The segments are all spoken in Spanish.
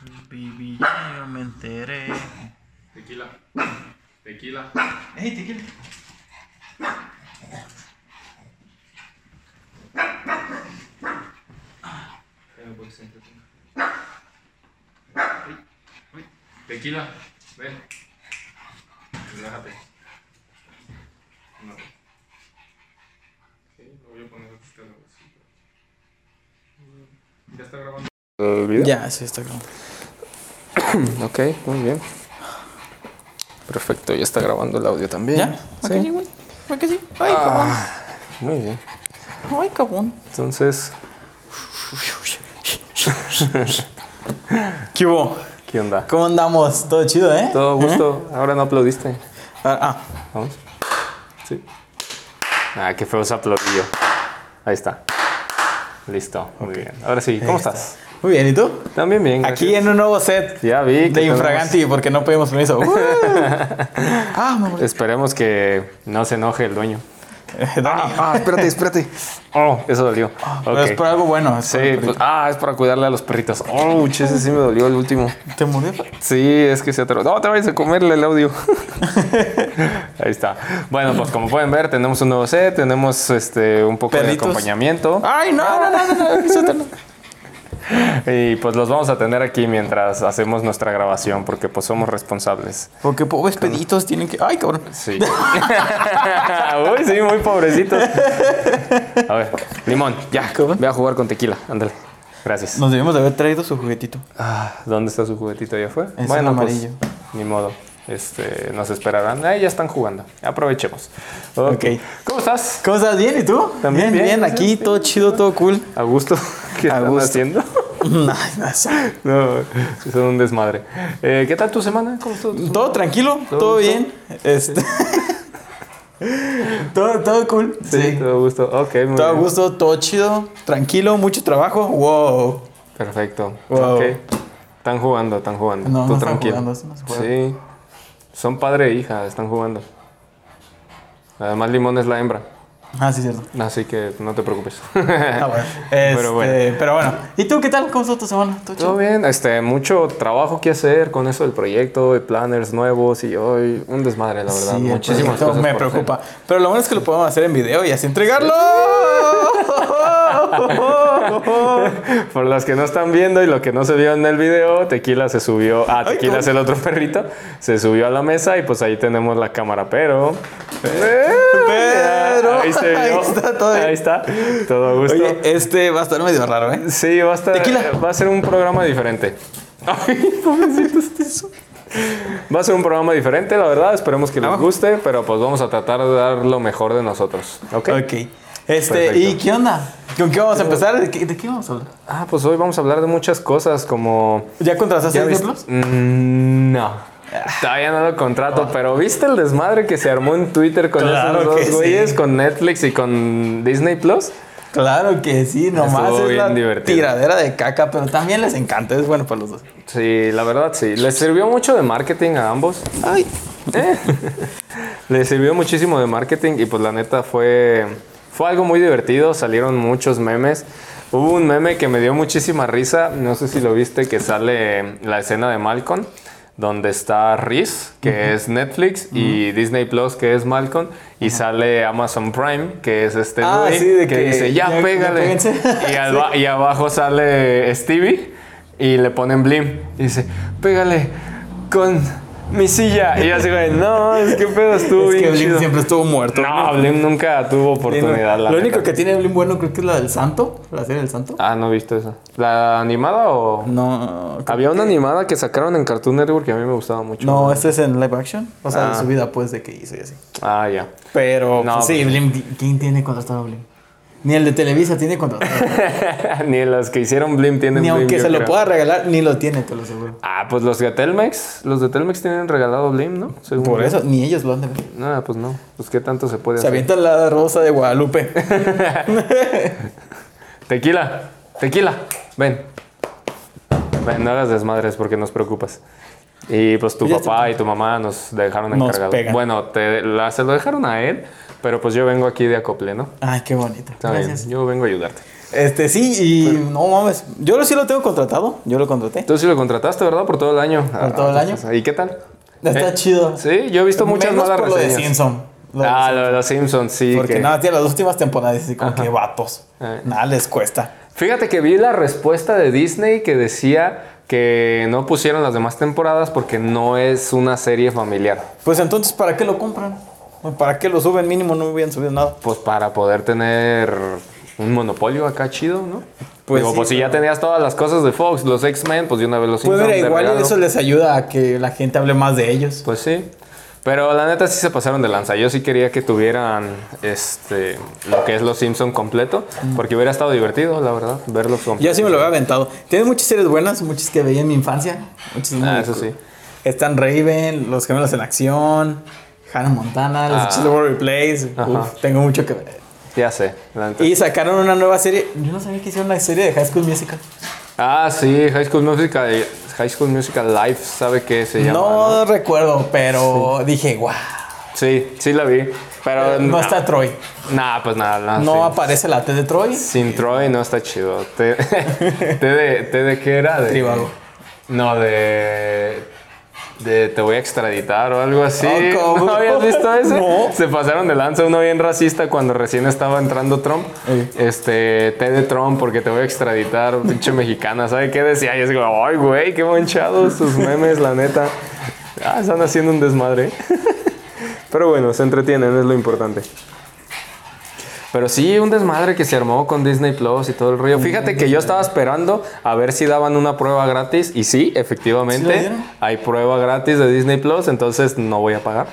Baby, ya yo me enteré. Tequila. Tequila. ¡Ey, tequila! Tequila. Ven. Relájate. No. Lo voy a poner. ¿Ya está grabando? Ya, sí, está grabando. Ok, muy bien. Perfecto, ya está grabando el audio también. ¿Ya? ¿Para qué sí, Sí. güey? ¿Para qué sí? ¡Ay, Ah, muy bien. cabrón! ¡Ay, cabrón! Entonces, ¿Qué hubo? ¿qué onda? ¿Cómo andamos? Todo chido, ¿eh? Todo gusto. Ahora no aplaudiste. Ah, ah. Vamos. Sí. Ah, qué feo ese aplaudillo. Ahí está. Listo. Muy bien. Ahora sí, ¿cómo Ahí estás? está. Muy bien, ¿y tú? También bien. Aquí gracias. en un nuevo set Ya vi. que de tenemos- Infraganti porque no pedimos permiso. Uh. ah. Esperemos que no se enoje el dueño. Eh, Dani. Ah, espérate, espérate. Oh, eso dolió. Pero es por algo bueno. es Sí, pues, ah, es para cuidarle a los perritos. Oh, che, ese sí me dolió el último. ¿Te murió? Sí, es que se atoró. No, te vayas a comerle el audio. Ahí está. Bueno, pues como pueden ver, tenemos un nuevo set, tenemos este un poco Perritos. de acompañamiento. ¡Ay, no, no, no, no! no, suéltalo. Y pues los vamos a tener aquí mientras hacemos nuestra grabación, porque pues somos responsables. Porque pobres peditos tienen que. ¡Ay, cabrón! Sí. Uy, sí, muy pobrecitos. A ver, limón, ya. Ve a jugar con tequila. Ándale. Gracias. Nos debimos de haber traído su juguetito. Ah, ¿Dónde está su juguetito? ¿Ya fue? Es el amarillo. Pues, ni modo. Este, nos esperarán. Ah, ya están jugando. Aprovechemos. Ok. Ok. ¿Cómo estás? ¿Cómo estás? ¿Bien? ¿Y tú? También bien. bien, bien. Aquí gracias. todo chido, todo cool. A gusto. ¿Qué A están gusto. haciendo? No no, son un desmadre. Eh, ¿Qué tal tu semana? ¿Cómo estuvo? Todo tranquilo, ¿Todo bien. Este. todo, todo cool. Sí, todo gusto. Ok, muy Todo a bien. gusto, todo chido, tranquilo, mucho trabajo. Wow. Perfecto. Wow. Ok. Están jugando, están jugando. No, Tú no están tranquilo. jugando. Sí. Son padre e hija, están jugando. Además, Limón es la hembra. Ah, sí, cierto. Así que no te preocupes. Ah, bueno. Pero Este, bueno. pero bueno. ¿Y tú qué tal? ¿Cómo estuvo tu semana? ¿Todo bien, este, mucho trabajo que hacer con eso del proyecto, de planners nuevos y hoy un desmadre, la verdad. Sí, Muchísimas cosas. Me preocupa. Pero lo bueno es que lo podemos hacer en video y así entregarlo. Por las que no están viendo y lo que no se vio en el video, Tequila se subió. Ah, Tequila es el otro perrito. Se subió a la mesa y pues ahí tenemos la cámara, pero. Pero- Ahí se ahí está todo. Ahí está. Todo a gusto. Oye, este va a estar medio raro, ¿eh? Sí, va a estar. Tequila. Va a ser un programa diferente. Ay, pobrecitos. Va a ser un programa diferente, la verdad. Esperemos que les guste, pero pues vamos a tratar de dar lo mejor de nosotros. ¿Ok? Ok. Este, Perfecto. ¿y qué onda? ¿Con qué vamos a empezar? ¿De qué, de qué vamos a hablar? Ah, pues hoy vamos a hablar de muchas cosas como. ¿Ya contrataste ¿Ya Disney viste? Plus? Mm, no. Todavía no lo contrato, pero ¿viste el desmadre que se armó en Twitter con Claro esos dos sí. güeyes, con Netflix y con Disney Plus? Claro que sí, nomás Estuvo es bien la divertido. tiradera de caca, pero también les encanta, es bueno para los dos. Sí, la verdad sí. Les sirvió mucho de marketing a ambos. Ay, Eh. Les sirvió muchísimo de marketing y pues la neta fue, fue algo muy divertido, salieron muchos memes. Hubo un meme que me dio muchísima risa, no sé si lo viste, que sale la escena de Malcolm, donde está Reese, que es Netflix, y Disney Plus, que es Malcolm, y sale Amazon Prime, que es este Ah, güey, sí, de que, que dice, ya, pégale. péguense". y, al- y abajo sale Stevie, y le ponen Blim, y dice, pégale con mi silla. Y yo así, güey, no, es que pedo estuvo es que Blim chido. siempre estuvo muerto. No, Blim nunca tuvo oportunidad. la Lo neta. único que tiene Blim bueno creo que es la del Santo, la serie del Santo. Ah, no he visto eso. ¿La animada o...? No, Había una animada que sacaron en Cartoon Network que a mí me gustaba mucho. no, este es en live action, o sea, Ah. de su vida pues de que hizo y así. Ah, ya. Pero No, pues, sí, pues- Blim, ¿quién tiene contratado a Blim? Ni el de Televisa tiene contratado. ni las que hicieron Blim tienen ni aunque se lo creo. pueda regalar, ni lo tiene, te lo aseguro. Ah, pues los de Telmex. Los de Telmex tienen regalado Blim, ¿no? Según Por yo. eso, ni ellos lo han de ver. No, pues no. Pues qué tanto se puede Se hacer. avienta la rosa de Guadalupe. Tequila, tequila, ven. Ven, no hagas desmadres porque nos preocupas. Y pues tu papá y tu mamá nos dejaron Nos encargado. pegan. Bueno, te, la- se lo dejaron a él, pero pues yo vengo aquí de acople, ¿no? Ay, qué bonito. Está bien, Gracias. yo vengo a ayudarte. Este, sí, y no mames. Yo sí lo tengo contratado. Yo lo contraté. Tú sí lo contrataste, ¿verdad? Por todo el año. Por todo el año. ¿Y qué tal? Está ¿Eh? chido. Sí, yo he visto muchas Menos malas por lo de reseñas. Simpson. Lo de Ah, Simpson. lo de los Simpsons, sí. Porque que- nada, tiene las últimas temporadas así como que vatos. Eh. Nada les cuesta. Fíjate que vi la respuesta de Disney que decía que no pusieron las demás temporadas porque no es una serie familiar. Pues entonces, ¿para qué lo compran? ¿Para qué lo suben? Mínimo no hubieran subido nada. Pues para poder tener un monopolio acá chido, ¿no? Pues Digo, sí, pues si ya tenías todas las cosas de Fox, los X-Men, pues de una vez los Pues mira, igual regalo. eso les ayuda a que la gente hable más de ellos. Pues sí. Pero la neta sí se pasaron de lanza. Yo sí quería que tuvieran este lo que es los Simpson completo, porque hubiera estado divertido, la verdad, verlos completos. Yo sí me lo había aventado. Tiene muchas series buenas, muchas que veía en mi infancia. Muchas Ah, eso cool. sí. Están Raven, Los Gemelos en Acción, Hannah Montana, Los Ah. De World Replays. Ajá. Uf, tengo mucho que ver. Ya sé, la neta. Y sacaron una nueva serie. Yo no sabía que hicieron una serie de High School Musical. Ah, sí, High School Musical, High School Musical Live, ¿sabe qué se llama? no no? recuerdo, pero dije, wow. Sí, sí la vi. Pero No está Troy. Nah, pues nada. No sí. aparece la T de Troy. Sin Troy no está chido. ¿Té, té de, qué era? De, Trivago. No, de. De te voy a extraditar o algo así. Oh, ¿cómo? ¿No habías visto ese? No. Se pasaron de lanza uno bien racista cuando recién estaba entrando Trump. Ey. Este, té de Trump porque te voy a extraditar, pinche mexicana. ¿Sabe qué decía? Y es como, ay, güey, qué manchados sus memes, la neta. Ah, están haciendo un desmadre. Pero bueno, se entretienen, es lo importante. Pero sí, un desmadre que se armó con Disney Plus y todo el rollo. Fíjate que yo estaba esperando a ver si daban una prueba gratis. Y sí, ¿Sí efectivamente, dieron? hay prueba gratis de Disney Plus. Entonces no voy a pagar.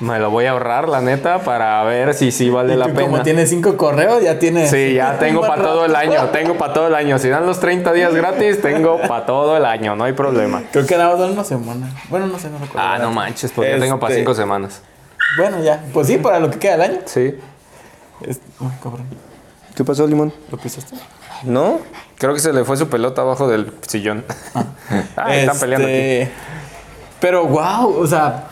Me lo voy a ahorrar, la neta, para ver si sí vale Y la tú, pena. como tienes cinco correos, ya tienes. Sí, ya tengo para todo el año. Tengo para todo el año. Si dan los 30 días gratis, tengo para todo el año. No hay problema. Creo que dan una semana. Bueno, no sé, no recuerdo. Ah, no manches, porque tengo para Este- 5 semanas. Bueno, ya. Pues sí, para lo que queda del año. Sí. Es- Ay, cabrón. ¿Qué pasó, Limón? ¿Lo pisaste? No, creo que se le fue su pelota abajo del sillón. Ah, están peleando aquí. Este, Pero wow, o sea,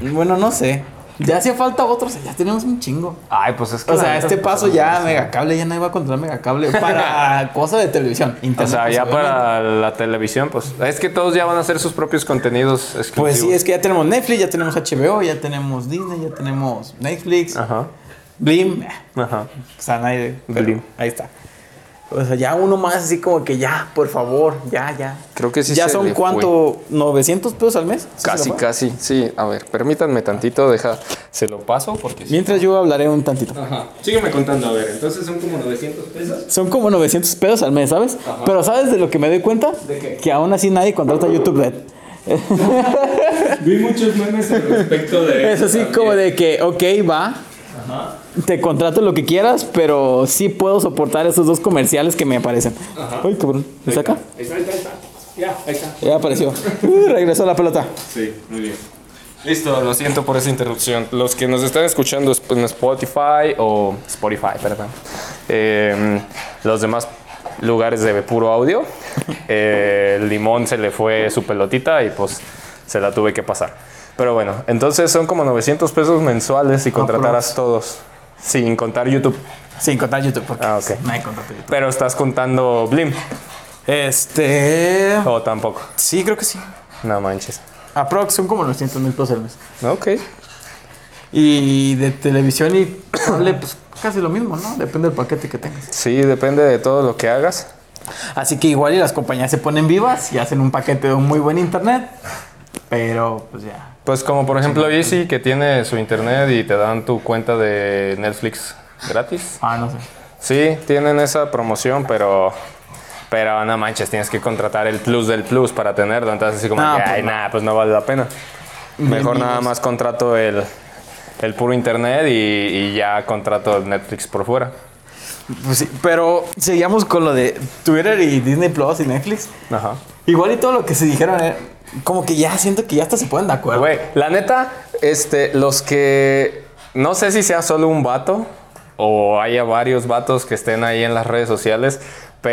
bueno, no sé. Ya hacía falta otros, ya tenemos un chingo. Ay, pues es que. O sea, este se paso ya. Megacable ya no iba a controlar Megacable para cosa de televisión. O internet, sea, pues, ya obviamente. para la televisión, pues. Es que todos ya van a hacer sus propios contenidos exclusivos. Pues sí, es que ya tenemos Netflix, ya tenemos HBO, ya tenemos Disney, ya tenemos Netflix, Ajá. Blim, Ajá. o sea, nadie. Blim. Ahí está. O sea, ya uno más así como que ya, por favor, ya, ya. Creo que sí ¿Ya se son le cuánto? ¿900 pesos al mes? ¿Sí se Casi, casi. Sí, a ver, permítanme tantito, deja. Se lo paso porque sí. Mientras yo hablaré un tantito. Ajá. Sígueme contando, a ver. Entonces son como 900 pesos. Son como 900 pesos al mes, ¿sabes? Pero ¿sabes de lo que me doy cuenta? ¿De qué? Que aún así nadie contrata YouTube Red. Vi muchos memes al respecto de Es así como de que, ok, va. Te contrato lo que quieras, pero sí puedo soportar esos dos comerciales que me aparecen. Ay, cabrón. ¿Está acá? Ahí está, ahí está, ahí está. Ya, ahí está. Ya apareció. Uh, regresó la pelota. Sí, muy bien. Listo, lo siento por esa interrupción. Los que nos están escuchando en Spotify o Spotify, perdón. eh, los demás lugares de puro audio. eh, el limón se le fue su pelotita y pues se la tuve que pasar. Pero bueno, entonces son como 900 pesos mensuales si contrataras todos, sin contar YouTube. Sin contar YouTube, porque Ah, ok. nadie contrata YouTube. Pero estás contando Blim Este. o tampoco. Sí, creo que sí. No manches. Aprox son como 900 mil pesos al mes. Ok. Y de televisión y cable, pues casi lo mismo, ¿no? Depende del paquete que tengas. Sí, depende de todo lo que hagas. Así que igual y las compañías se ponen vivas y hacen un paquete de un muy buen internet. Pero pues ya. Pues como por ejemplo Easy que tiene su internet y te dan tu cuenta de Netflix gratis. Ah, no sé. Sí, tienen esa promoción, pero pero no manches, tienes que contratar el plus del plus para tenerlo, entonces así como No, que, pues ay, no. nada, pues no vale la pena. Mejor Bien nada más contrato el, el puro internet y, y ya contrato el Netflix por fuera. Pues sí, pero seguíamos con lo de Twitter y Disney Plus y Netflix. Ajá. Igual y todo lo que se dijeron, eh, como que ya siento que ya hasta se ponen de acuerdo. Güey, la neta, este, los que no sé si sea solo un vato o haya varios vatos que estén ahí en las redes sociales,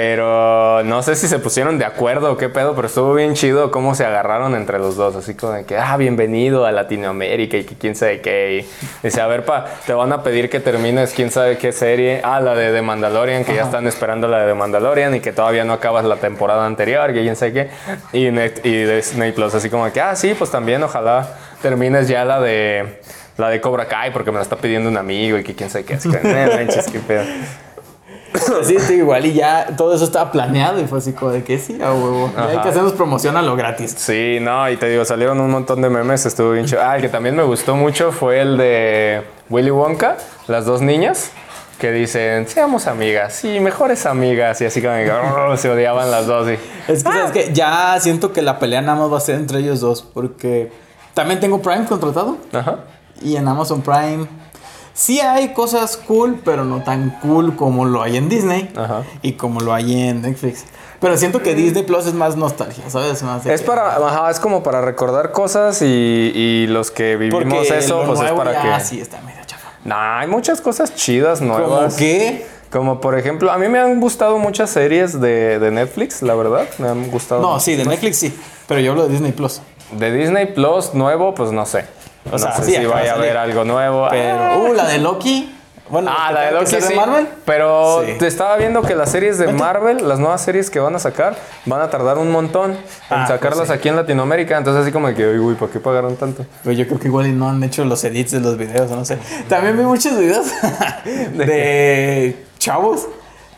Pero no sé si se pusieron de acuerdo o qué pedo, pero estuvo bien chido cómo se agarraron entre los dos. Así como de que, ah, bienvenido a Latinoamérica y que quién sabe qué. Y dice, a ver, pa, te van a pedir que termines quién sabe qué serie. Ah, la de The Mandalorian, que ya están esperando la de The Mandalorian y que todavía no acabas la temporada anterior, que quién sabe qué. Y, Net- y Disney Plus, así como de que, ah, sí, pues también ojalá termines ya la de. La de Cobra Kai porque me la está pidiendo un amigo y que quién sabe qué. Así que, "No manches, qué pedo. Sí, sí, igual y ya todo eso estaba planeado y fue así como de que sí, a huevo. Ya hay que hacernos promoción a lo gratis. Sí, no, y te digo, salieron un montón de memes, estuvo bien chido. Ah, el que también me gustó mucho fue el de Willy Wonka, las dos niñas, que dicen, seamos amigas, sí, mejores amigas, y así como que "Oh", se odiaban las dos. Y, Es que, ¿sabes qué? Ya siento que la pelea nada más va a ser entre ellos dos porque también tengo Prime contratado ajá. y en Amazon Prime sí hay cosas cool, pero no tan cool como lo hay en Disney Ajá. y como lo hay en Netflix. Pero siento que Disney Plus es más nostalgia, ¿sabes? Más Es que- para, ajá, es como para recordar cosas y, y los que porque vivimos eso, lo pues es para que... sí está medio chafa. Nah, hay muchas cosas chidas nuevas. que Como por ejemplo, a mí me han gustado muchas series de, de Netflix, la verdad. Me han gustado. no, sí, de Netflix sí, pero yo hablo de Disney Plus. De Disney Plus nuevo, pues no sé. O no sea, sé sí, si vaya a haber algo nuevo. Pero uh, la de Loki, bueno, ah, la de Loki sí. Marvel. Pero Sí. te estaba viendo que las series de Marvel, las nuevas series que van a sacar, van a tardar un montón en Ah, sacarlas pues sí. aquí en Latinoamérica. Entonces, así como que, uy, uy, ¿por qué pagaron tanto? Pero yo creo que igual no han hecho los edits de los videos, no sé. También vi muchos videos de, chavos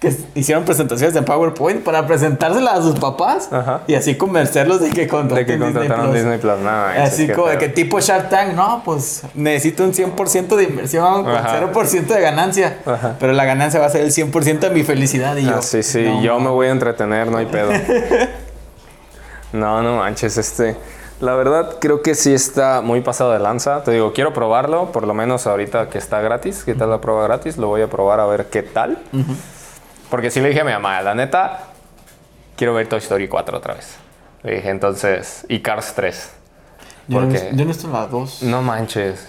que hicieron presentaciones de PowerPoint para presentárselas a sus papás Ajá. y así convencerlos de que De contraten que Disney contrataron Plus. Disney Plus. Nada, Así como de que tipo Shark Tank, no, pues necesito un 100% de inversión con Ajá. 0% de ganancia. Ajá. Pero la ganancia va a ser el 100% de mi felicidad. Y yo, Ah, sí, sí, no, yo me voy a entretener, no hay pedo. no, no manches, este. La verdad, creo que sí está muy pasado de lanza. Te digo, quiero probarlo, por lo menos ahorita que está gratis. ¿Qué tal la prueba gratis? Lo voy a probar a ver qué tal. Porque sí le dije a mi mamá, la neta, quiero ver Toy Story 4 otra vez. Le dije, entonces, y Cars 3. Yo, no, porque- visto- yo no he visto la 2. No manches.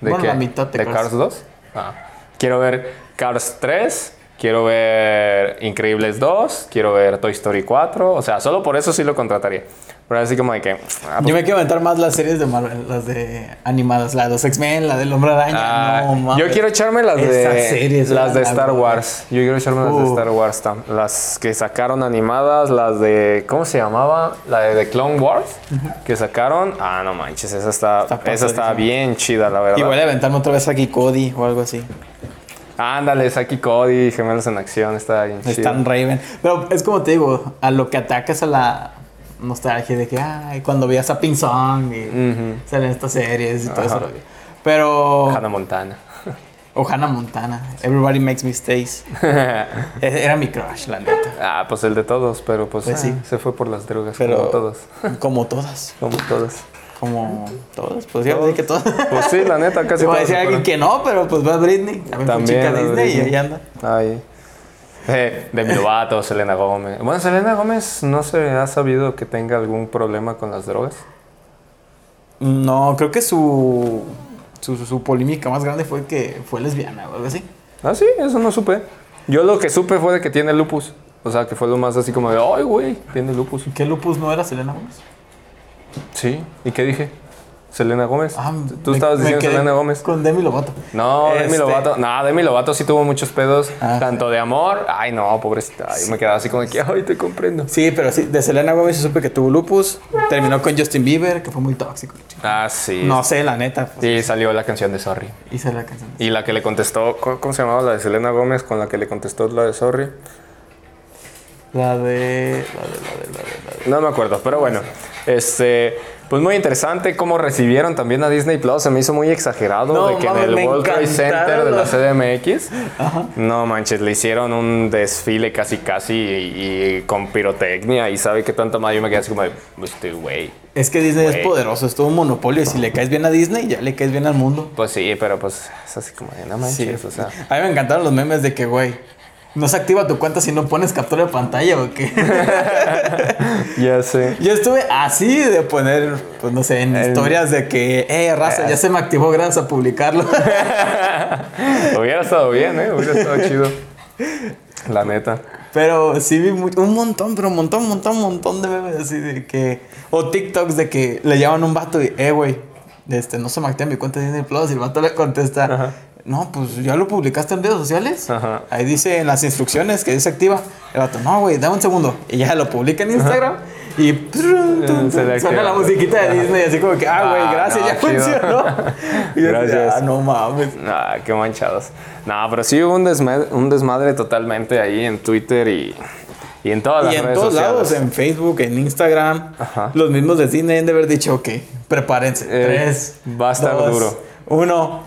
¿De Bueno, qué? la mitad de ¿De Cars. Cars 2? Ah. Quiero ver Cars 3, quiero ver Increíbles 2, quiero ver Toy Story 4. O sea, solo por eso sí lo contrataría. Pero así como de que... ah, pues, Yo me quiero aventar más las series de Marvel, las de animadas, la de los X-Men, la del Hombre Araña. ah, no, mames. yo quiero echarme las de series las de Star. Wars. Yo quiero echarme las de Uh. Star Wars. tam- Las que sacaron animadas, las de ¿cómo se llamaba? La de The Clone Wars que sacaron. Ah, no manches, esa está, Está esa está bien chida, la verdad. Igual a aventarme otra vez aquí Cody o algo así. Ándale, Saki Cody, Gemelos en Acción, está bien. Stan Raven. Pero es como te digo, a lo que atacas a la nostalgia de que, ay, cuando veías a Pink Song y Ujú. salen estas series y todo Ajá. eso. Pero. Hannah Montana. O Hannah Montana. Everybody makes mistakes. E- Era mi crush, la neta. ah, pues el de todos, pero pues, Pues ah, sí. se fue por las drogas, Pero. como todos. Como todas. Como todos. Como todas. Pues ya decir que todas. Pues sí, la neta, casi va a todos. decir alguien que no, pero pues va a Britney. También, chica Disney y ahí anda. Ay. Eh, Demi Lovato, Selena Gómez. Bueno, Selena Gómez no se ha sabido que tenga algún problema con las drogas. No, creo que su, su, su polémica más grande fue que fue lesbiana o algo así. Ah, sí, eso no supe. Yo lo que supe fue de que tiene lupus. O sea, que fue lo más así como de, ay, güey, tiene lupus. ¿Qué lupus no era Selena Gómez? Sí, ¿y qué dije? Selena Gómez. Ah, Tú me- estabas diciendo Selena Gómez. Con Demi Lovato. No, Demi Este- Lovato. No, Demi Lovato sí tuvo muchos pedos. Ah, tanto de amor. Ay, no, pobrecita. Yo me quedaba así como de que, ay, te comprendo. Sí, pero sí, de Selena Gómez se supe que tuvo lupus. Terminó con Justin Bieber, que fue muy tóxico. Ah, sí. No sé, la neta. Pues, Sí, salió la canción de Sorry. Hice la canción. Y la que le contestó, ¿cómo cómo se llamaba la de Selena Gómez con la que le contestó la de Sorry? La de. La de, la de, la de, la de. No me acuerdo, pero bueno. Este, pues muy interesante cómo recibieron también a Disney Plus. Se me hizo muy exagerado No, de que mames, en el World Trade Center de la. CDMX, no manches, le hicieron un desfile casi casi y, y con pirotecnia y sabe que tanta madre yo me quedé así como de, este güey. Es que Disney Güey. es poderoso, es todo un monopolio. Y si le caes bien a Disney, ya le caes bien al mundo. Pues sí, pero pues es así como de, no manches, o sea. A mí me encantaron los memes de que, güey, no se activa tu cuenta si no pones captura de pantalla o qué. Ya sé. Yo estuve así de poner, pues no sé, en El- historias de que, eh, raza, ya se me activó gracias a publicarlo. Hubiera estado bien, ¿eh? Hubiera estado chido. La neta. Pero sí vi mu- un montón, pero un montón, un montón, un montón de memes así de que. O TikToks de que le llaman a un vato y, eh, güey, este, no se me activa mi cuenta de Disney Plus. Y el vato le contesta, Ajá. No, pues ya lo publicaste en redes sociales. Ajá. Ahí dice en las instrucciones que dice activa. El vato, no, güey, dame un segundo. Y ya lo publica en Instagram. Y le tun, suena la musiquita de Disney, así como que, ah, güey, Ah, gracias, no, ya chido. funcionó. Y Gracias. ah, no mames. Ah, qué manchados. No, pero sí hubo un desmadre, un desmadre totalmente ahí en Twitter y, y en todas las Y en redes todos sociales. lados, en Facebook, en Instagram, Ajá. los mismos de cine han de haber dicho, ok, prepárense. Eh, Tres, va a estar dos, duro. Uno.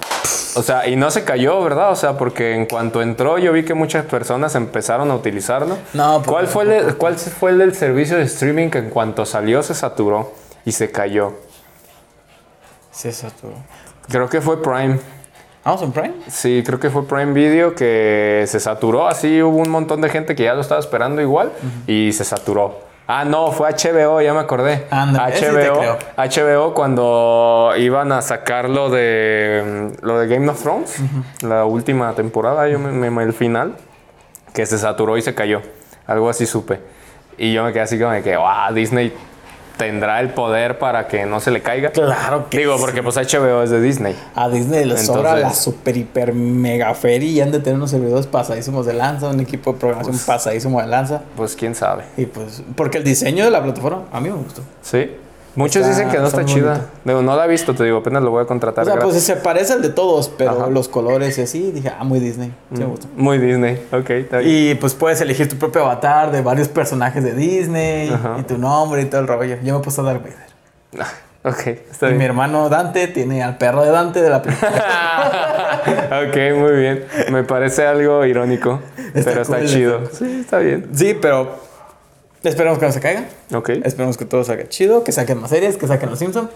O sea, y no se cayó, ¿verdad? O sea, porque en cuanto entró yo vi que muchas personas empezaron a utilizarlo. No, pues, ¿Cuál fue, el, ¿Cuál fue el del servicio de streaming que en cuanto salió se saturó y se cayó? Eso tú. Creo que fue Prime. Amazon Prime. Sí, creo que fue Prime Video que se saturó. Así hubo un montón de gente que ya lo estaba esperando igual y se saturó. Ah, no, fue HBO, ya me acordé. Ándale, ese sí te HBO, creo. HBO cuando iban a sacar lo de, mm, lo de Game of Thrones, la última temporada, yo me, me- el final, que se saturó y se cayó. Algo así supe. Y yo me quedé así como de que, wow, Disney tendrá el poder para que no se le caiga. Claro que Digo, sí. porque pues HBO es de Disney. A Disney le sobra la super hiper mega feria y han de tener unos servidores pasadísimos de lanza, un equipo de programación Pues pasadísimo de lanza. Pues quién sabe. Y pues, porque el diseño de la plataforma a mí me gustó. Sí. Muchos Está- dicen que no está chida. Digo, no la he visto, te digo, apenas lo voy a contratar. O sea, gratis. pues se parece al de todos, pero Ajá. los colores y así, dije, ah, muy Disney. Sí me gustó. Muy Disney. Ok, está bien. Y pues puedes elegir tu propio avatar de varios personajes de Disney Ajá. y tu nombre y todo el rollo. Yo me puse a Darth Vader. Ok, está Y mi bien. hermano Dante tiene al perro de Dante de la película. ok, muy bien. Me parece algo irónico, Está pero está chido. Sí, está bien. sí, pero esperemos que no se caigan. Ok. Esperemos que todo salga chido, que saquen más series, que saquen los Simpsons.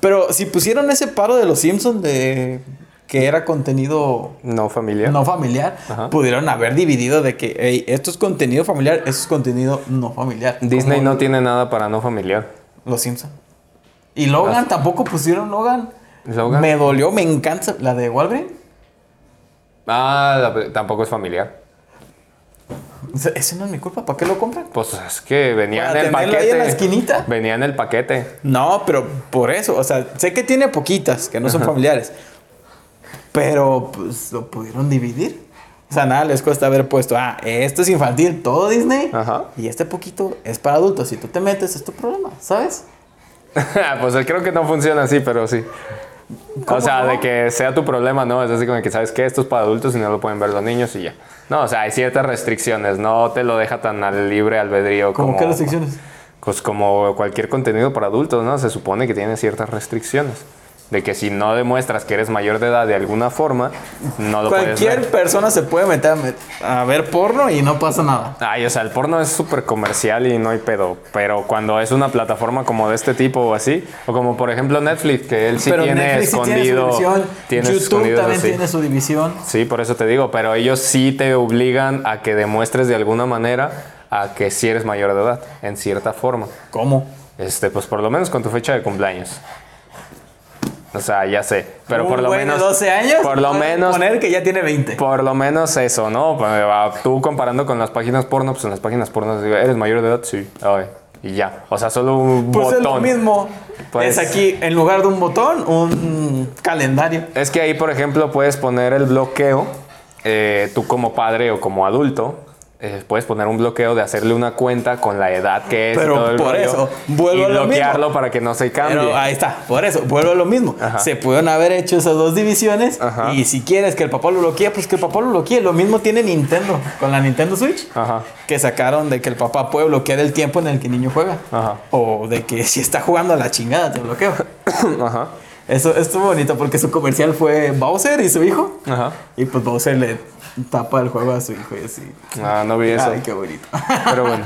Pero si pusieron ese paro de los Simpsons de que era contenido No familiar. no familiar, Ajá. pudieron haber dividido de que hey, esto es contenido familiar, esto es contenido no familiar. Disney no tiene nada para no familiar. Los Simpsons. Y Logan, tampoco pusieron Logan. Logan. Me dolió, me encanta. La de Wolverine. Ah, la- tampoco es familiar. Ese- no es mi culpa, ¿para qué lo compran? Pues es que venía en el tenerlo ahí paquete. en la esquinita. Venía en el paquete. No, pero por eso, o sea, sé que tiene poquitas que no son familiares. Pero pues lo pudieron dividir. O sea, nada les cuesta haber puesto, ah, esto es infantil, todo Disney. Ajá. Y este poquito es para adultos. Si tú te metes, es tu problema, ¿sabes? pues creo que no funciona así, pero sí. O ¿Cómo sea, no? de que sea tu problema, ¿no? Es así como que, ¿sabes qué? Esto es para adultos y no lo pueden ver los niños y ya. No, o sea, hay ciertas restricciones. No te lo deja tan al libre albedrío ¿Cómo que restricciones? Pues como cualquier contenido para adultos, ¿no? Se supone que tiene ciertas restricciones. De que si no demuestras que eres mayor de edad de alguna forma, no lo puedes Cualquier ver. persona se puede meter a, ver porno y no pasa nada. Ay, o sea, el porno es súper comercial y no hay pedo. Pero cuando es una plataforma como de este tipo o así, o como por ejemplo Netflix, que él sí pero tiene Netflix sí tiene su escondido. división. tiene YouTube escondidos también así. tiene su división. Sí, por eso te digo, pero ellos sí te obligan a que demuestres de alguna manera a que sí eres mayor de edad, en cierta forma. ¿Cómo? Este, pues por lo menos con tu fecha de cumpleaños. O sea, ya sé, pero por lo menos 12 años. por lo menos Poner que ya tiene 20. por lo menos eso, ¿no? Pues, Tú comparando con las páginas porno, pues en las páginas porno ¿eres mayor de edad? Sí. Ay, y ya. O sea, solo un Pues botón. es lo mismo. Pues- es aquí, en lugar de un botón, un calendario. Es que ahí, por ejemplo, puedes poner el bloqueo, eh, tú como padre o como adulto, eh, puedes poner un bloqueo de hacerle una cuenta con la edad que es Pero y todo el por rollo, eso, vuelvo y a lo bloquearlo mismo. para que no se cambie. Pero ahí está, por eso, vuelvo a lo mismo. Ajá. Se pudieron haber hecho esas dos divisiones. Ajá. Y si quieres que el papá lo bloquee, pues que el papá lo bloquee. Lo mismo tiene Nintendo con la Nintendo Switch. Ajá. Que sacaron de que el papá puede bloquear el tiempo en el que el niño juega. O de que si está jugando a la chingada, te bloqueo. Ajá. Eso estuvo bonito porque su comercial fue Bowser y su hijo. Ajá. Y pues Bowser le tapa el juego a su hijo y así. Ah, no vi eso. Ay, qué bonito. Pero bueno.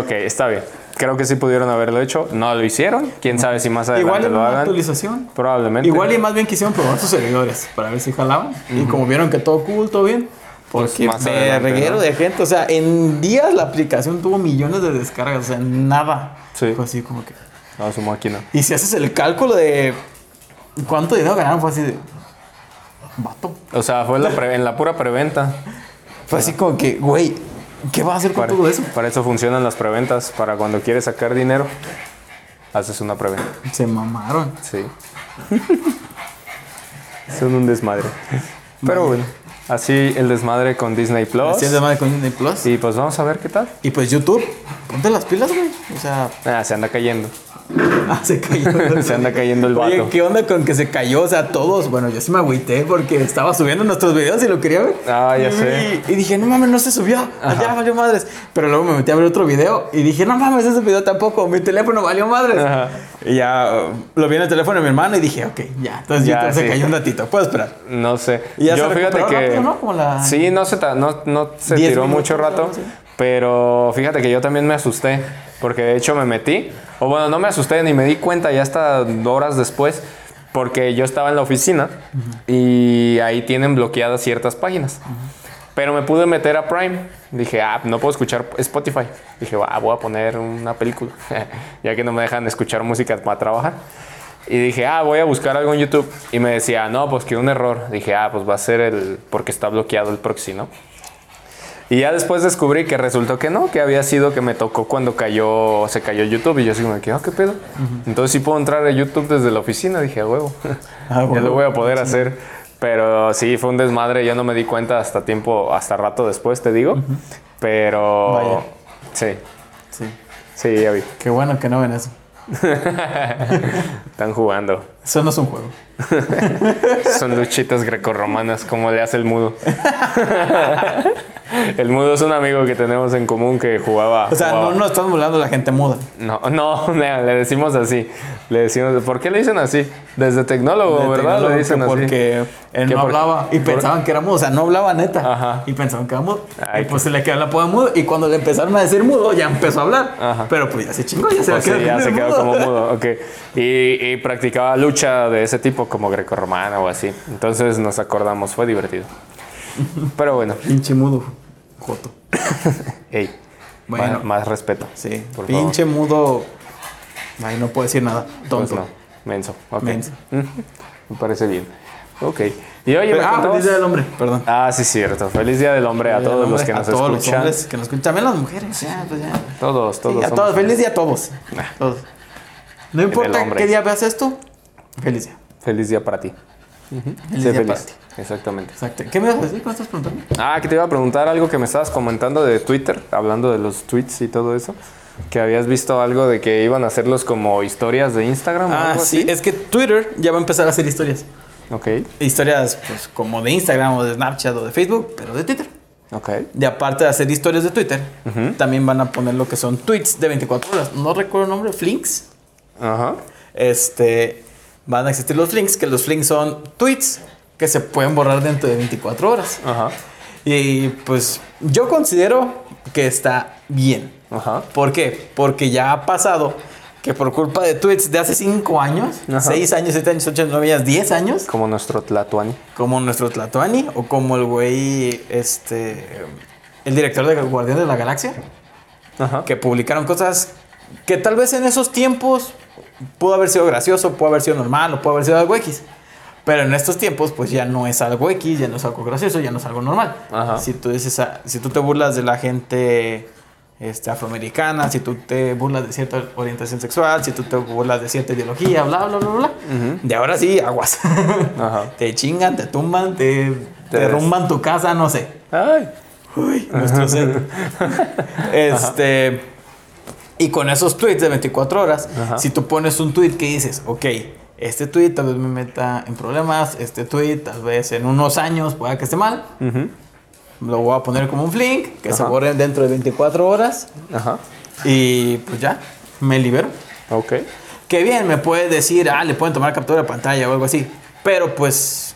Ok, está bien. Creo que sí pudieron haberlo hecho. No lo hicieron. Quién sabe si más adelante Igual en lo una hagan. actualización. Probablemente. Igual y más bien quisieron probar sus servidores para ver si jalaban. Y como vieron que todo cool, todo bien. Pues Porque más adelante, reguero ¿no? de gente. O sea, en días la aplicación tuvo millones de descargas. O sea, nada. Sí. Fue así como que. No, su máquina. Y si haces el cálculo de cuánto dinero ganaron, fue así de. Vato. O sea, fue la pre- en la pura preventa. Fue así como que, güey, ¿Qué va a hacer con Para, todo eso? para eso funcionan las preventas. Para cuando quieres sacar dinero, haces una preventa. Se mamaron. Sí. Son un desmadre. Pero bueno, así el desmadre con Disney Plus. Así es de madre con Disney Plus. Y pues vamos a ver qué tal. Y pues YouTube, ponte las pilas, güey. O sea, Ah, se anda cayendo. Ah, se cayó. se anda cayendo el vato. Oye, ¿qué onda con que se cayó? O sea, todos. Bueno, yo sí me agüité porque estaba subiendo nuestros videos y lo quería ver. Ah, ya y, sé. Y dije, no mames, no se subió. Ya valió madres. Pero luego me metí a ver otro video y dije, no mames, ese video tampoco. Mi teléfono valió madres. Ajá. Y ya uh, lo vi en el teléfono de mi hermano y dije, ok, ya. Entonces Ya, YouTube se sí. cayó un ratito. Puedo esperar. No sé. Y ya Yo se fíjate que. rápido, ¿no? Como la- Sí, no se, no, no se 10 tiró minutos, mucho rato. Pero fíjate que yo también me asusté. Porque de hecho me metí. O bueno, no me asusté ni me di cuenta ya hasta horas después. Porque yo estaba en la oficina y ahí tienen bloqueadas ciertas páginas. Pero me pude meter a Prime. Dije, ah, no puedo escuchar Spotify. Dije, ah, voy a poner una película. ya que no me dejan escuchar música para trabajar. Y dije, ah, voy a buscar algo en YouTube. Y me decía, no, pues que un error. Dije, ah, pues va a ser el. porque está bloqueado el proxy, ¿no? Y ya después descubrí que resultó que no, que había sido que me tocó cuando cayó, se cayó YouTube. Y yo así me quedé, ah, ¿qué pedo? Entonces sí puedo entrar a YouTube desde la oficina. Dije, a huevo. Ah, ya lo voy a poder hacer. Pero sí, fue un desmadre. Yo no me di cuenta hasta tiempo, hasta rato después, te digo. Pero. Vaya. Sí, Sí. sí, ya vi. Qué bueno que no ven eso. Están jugando. Eso no es un juego. Son luchitas grecorromanas, como le hace el mudo. El mudo es un amigo que tenemos en común que jugaba. O sea, no nos estamos burlando de la gente muda. No, no, le decimos así. Le decimos, ¿por qué le dicen así? Desde tecnólogo, ¿verdad? tecnólogo, Le dicen que así. Porque él no hablaba y pensaban que era mudo. O sea, no hablaba neta. Ajá. Y pensaban que era mudo. Ay, y pues se le quedó el apodo mudo. Y cuando le empezaron a decir mudo, ya empezó a hablar. Ajá. Pero pues ya se chingó, ya se Pues quedó sí, ya se quedó mudo. como mudo, ok. Y, y practicaba lucha de ese tipo, como grecorromana o así. Entonces nos acordamos, fue divertido. Pero bueno, Pinche mudo. Joto. hey, Bueno. más, más respeto. Sí. Por Pinche mudo. Ay, no puedo decir nada. Pues Tonto. no, menso. ok. Menso. Me parece bien. Ok. Y oye, ah, feliz día del hombre. Perdón. Ah, sí, cierto. Feliz Día del Hombre a Feliz todos los que nos a todos los escuchan. hombres que nos escuchan. También las mujeres. Ya, pues ya. Todos, todos. Sí, a somos- todos. Feliz día a todos. Todos. No importa qué día veas esto. Feliz día. Feliz día para ti. Feliz Sé día feliz. para ti. Exactamente. Exacto. ¿Qué me vas a decir? ¿Cuál estás preguntando? Ah, que te iba a preguntar algo que me estabas comentando de Twitter, hablando de los tweets y todo eso. Que habías visto algo de que iban a hacerlos como historias de Instagram o Ah, algo sí. así. Es que Twitter ya va a empezar a hacer historias. Ok, Historias, pues, como de Instagram o de Snapchat o de Facebook, pero de Twitter. ok. De aparte de hacer historias de Twitter, también van a poner lo que son tweets de 24 horas. No recuerdo el nombre, Flinks. Ajá. Este, van a existir los Flinks, que los Flinks son tweets que se pueden borrar dentro de 24 horas. Ajá. Y pues yo considero que está bien. Ajá. ¿Por qué? Porque ya ha pasado que por culpa de tweets de hace 5 años, Ajá. 6 años, 7 años, 8 años, 9 años, 10 años, Como nuestro Tlatuani. como nuestro Tlatuani o como el güey, este, el director de Guardianes de la Galaxia, Ajá. que publicaron cosas que tal vez en esos tiempos pudo haber sido gracioso, pudo haber sido normal o pudo haber sido algo X. Pero en estos tiempos, pues ya no es algo X, ya no es algo gracioso, ya no es algo normal. Ajá. Si tú dices, ah, si tú te burlas de la gente este, afroamericana, si tú te burlas de cierta orientación sexual, si tú te burlas de cierta ideología, bla, bla, bla, bla, de ahora sí, aguas. Ajá. te chingan, te tumban, te, te derrumban tu casa, no sé. Ay. Uy, nuestro centro. este. Y con esos tweets de 24 horas, si tú pones un tweet que dices, ok, este tweet tal vez me meta en problemas, este tweet tal vez en unos años pueda que esté mal, lo voy a poner como un link, que se Ajá. borre dentro de 24 horas Ajá. y pues ya, me libero. Ok. Que bien, me puede decir, ah, le pueden tomar captura de pantalla o algo así. Pero pues,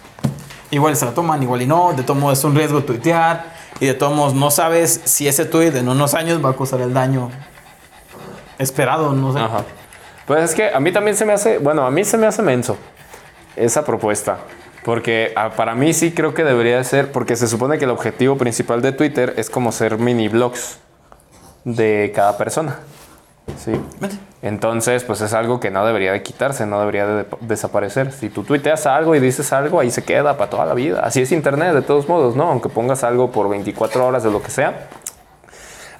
igual se la toman, igual y no. De todos modos es un riesgo tuitear. Y de todos modos no sabes si ese tweet en unos años va a causar el daño esperado, no sé. Ajá. Pues es que a mí también se me hace, bueno, a mí se me hace menso esa propuesta. Porque ah, para mí sí creo que debería ser, porque se supone que el objetivo principal de Twitter es como ser mini blogs de cada persona. Sí. Entonces, pues es algo que no debería de quitarse, no debería de desaparecer. Si tú tuiteas algo y dices algo, ahí se queda para toda la vida. Así es Internet, de todos modos, ¿no? Aunque pongas algo por 24 horas de lo que sea,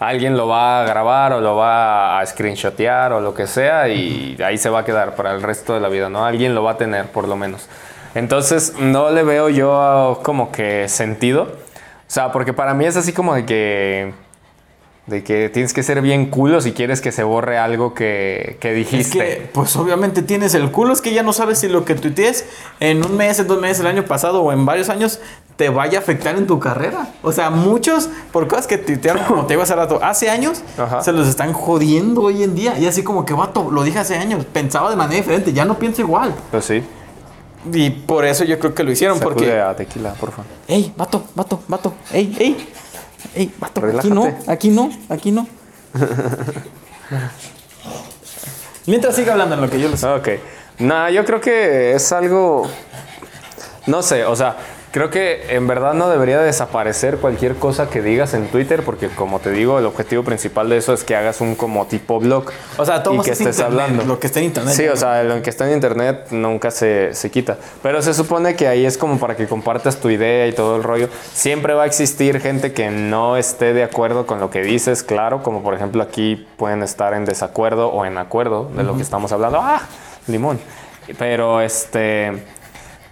alguien lo va a grabar o lo va a screenshotear o lo que sea y ahí se va a quedar para el resto de la vida, ¿no? Alguien lo va a tener por lo menos. Entonces no le veo yo como que sentido. O sea, porque para mí es así como de que de que tienes que ser bien culo si quieres que se borre algo que, que Es dijiste. que, pues obviamente tienes el culo, es que ya no sabes si lo que tuitees en un mes, en dos meses, el año pasado o en varios años te vaya a afectar en tu carrera. O sea, muchos, por cosas que tuitearon, como te digo hace rato, hace años, Ajá. se los están jodiendo hoy en día. Y así como que, vato, lo dije hace años, pensaba de manera diferente, ya no pienso igual. Pues sí. Y por eso yo creo que lo hicieron, Sacude porque... a tequila, por favor. Ey, vato, vato, vato, ey, ey. Ey, vato, aquí no, aquí no, aquí no. Mientras siga hablando en lo que yo lo sé. Ok. Nah, yo creo que es algo. No sé, o sea, creo que en verdad no debería desaparecer cualquier cosa que digas en Twitter, porque como te digo, el objetivo principal de eso es que hagas un como tipo blog. O sea, todo y que es estés internet, hablando. Lo que está en internet. Sí, o sea, lo que está en internet nunca se, se quita. Pero se supone que ahí es como para que compartas tu idea y todo el rollo. Siempre va a existir gente que no esté de acuerdo con lo que dices, claro, como por ejemplo aquí pueden estar en desacuerdo o en acuerdo de lo que estamos hablando. ¡Ah! Limón. Pero este.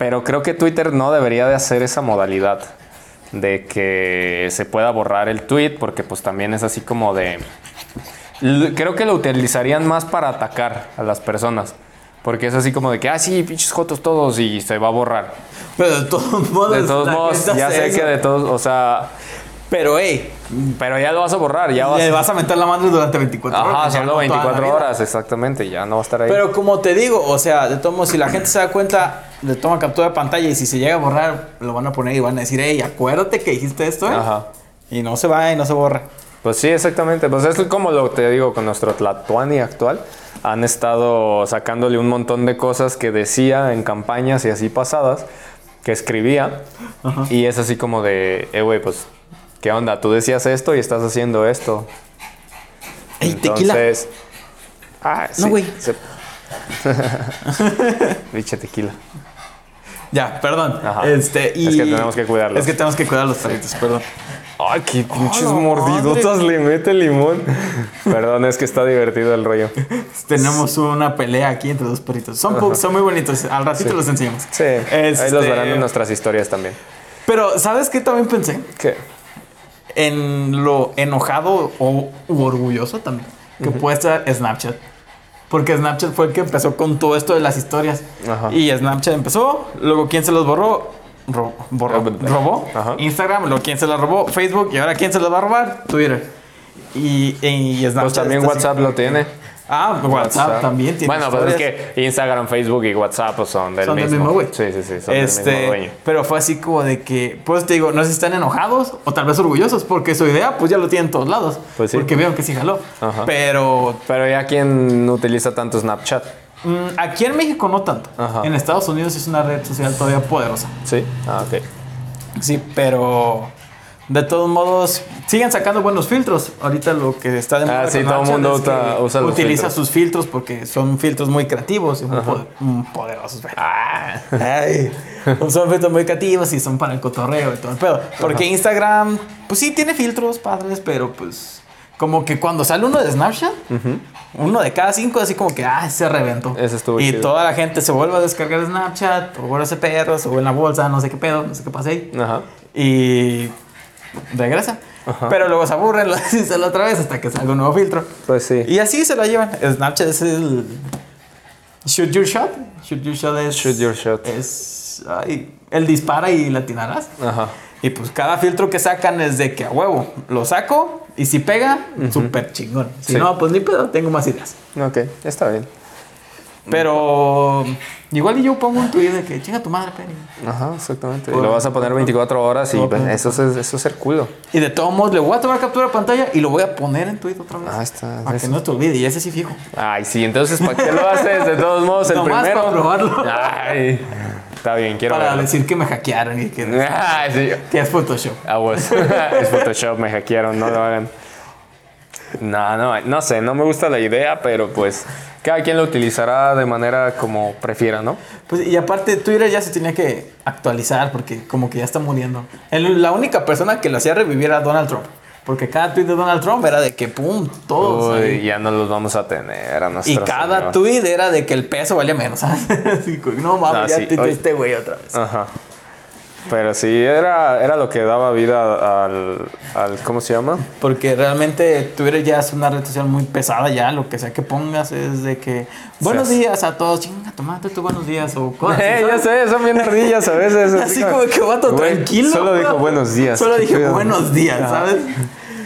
Pero creo que Twitter no debería de hacer esa modalidad de que se pueda borrar el tweet, porque pues también es así como de. Creo que lo utilizarían más para atacar a las personas. Porque es así como de que, ah, sí, pinches jotos todos y se va a borrar. Pero de todos modos. De todos modos, ya sé eso. que de todos, o sea, Pero, hey, pero ya lo vas a borrar, ya vas le vas a meter la madre durante 24 horas. Ajá, solo no toda la 24 vida. horas, exactamente, ya no va a estar ahí. Pero como te digo, o sea, de modos, si la gente se da cuenta, le toma captura de pantalla y si se llega a borrar, lo van a poner y van a decir, hey, acuérdate que dijiste esto, ¿eh? Ajá. Y no se va y no se borra. Pues sí, exactamente. Pues es como lo te digo con nuestro Tlatuani actual. Han estado sacándole un montón de cosas que decía en campañas y así pasadas, que escribía. Y es así como de, eh, güey, pues, ¿qué onda? Tú decías esto y estás haciendo esto. Ey, tequila. Entonces. Ah, No, güey. se- Biche tequila. Ya, perdón. Ajá. Este, y Es que tenemos que cuidarlos. Es que tenemos que cuidar los perritos, perdón. Ay, qué pinches la mordidotas madre. le mete limón. Perdón, es que está divertido el rollo. Tenemos una pelea aquí entre dos perritos. Son, muy bonitos. Al ratito los enseñamos. Sí, ahí Este, los verán en nuestras historias también. Pero, ¿sabes qué también pensé? ¿Qué? En lo enojado o u orgulloso también. Que puede estar Snapchat. Porque Snapchat fue el que empezó con todo esto de las historias. Ajá. Y Snapchat empezó. Luego, ¿quién se los borró? Ro- borró. Eh, robó. Ajá. Instagram. Luego, ¿quién se los robó? Facebook. Y ahora, ¿quién se los va a robar? Twitter. Y, y Snapchat. Pues también así WhatsApp lo tiene. Ah, WhatsApp, también tiene Bueno, pues es historias. que Instagram, Facebook y WhatsApp pues, son del Son del mismo. güey. Sí, sí, sí, son del mismo Este, dueño. pero fue así como de que, pues te digo, no sé si están enojados o tal vez orgullosos, porque su idea, pues ya lo tienen en todos lados. Pues sí. Porque vieron que sí jaló. Ajá. Pero Pero ya quien utiliza tanto Snapchat. mm, aquí en México no tanto. Ajá. En Estados Unidos es una red social todavía poderosa. Sí. Ah, ok. Sí, pero de todos modos siguen sacando buenos filtros. Ahorita lo que está de moda Ah, sí, todo el mundo usa- los utiliza filtros. sus filtros porque son filtros muy creativos y muy poder- poderosos. Ah. Ay, son filtros muy creativos y son para el cotorreo y todo el pedo. Porque Instagram, pues sí tiene filtros padres, pero pues como que cuando sale uno de Snapchat, uno de cada cinco, así como que, ah, se reventó. Ese estuvo y chido. toda la gente se vuelve a descargar Snapchat, o vuelve a hacer perros, o en la bolsa, no sé qué pedo, no sé qué pasa ahí. Ajá. Y regresa. Pero luego se aburren, lo dicen otra vez hasta que salga un nuevo filtro. Pues sí. Y así se la llevan. Snapchat es el. Shoot your shot. Shoot your shot es. Shoot your shot. Es. ay, el dispara y la atinarás. Ajá. Y pues cada filtro que sacan es de que a huevo lo saco y si pega, súper chingón. Si Sí. no, pues ni pedo, tengo más ideas. Ok, está bien. Pero igual y yo pongo un tweet de que chinga tu madre, Penny. Ajá, exactamente. Y lo vas a poner 24 horas y pues, eso es, eso es ser culo. Y de todos modos le voy a tomar captura de pantalla y lo voy a poner en tweet otra vez. Ah, está. Para que no te olvide, y ese sí fijo. Ay, sí, entonces ¿para qué lo haces? De todos modos, el Nomás primero. para probarlo. Ay, está bien, quiero Para verlo. decir que me hackearon y que, Ay, sí. que es Photoshop. Aguas. es Photoshop, me hackearon, no lo hagan. No, no, no sé, no me gusta la idea, pero pues cada quien lo utilizará de manera como prefiera, ¿no? Pues, y aparte, Twitter ya se tenía que actualizar porque como que ya está muriendo. El- la única persona que lo hacía revivir era Donald Trump. Porque cada tweet de Donald Trump era de que pum, todos. Uy, ya no los vamos a tener a y cada señor. tweet era de que el peso valía menos. no mames, Ah, ya sí, te este güey otra vez. Ajá. Pero sí, era, era lo que daba vida al, al. ¿Cómo se llama? Porque realmente Twitter ya es una red social muy pesada ya, lo que sea que pongas es de que buenos Sí. días a todos, chinga, tomate tu buenos días o cosas. Eh, ya sé, son bien ardillas a veces. Así como que vato Güey, tranquilo. Solo dijo buenos días. Solo dije buenos días. ¿sabes?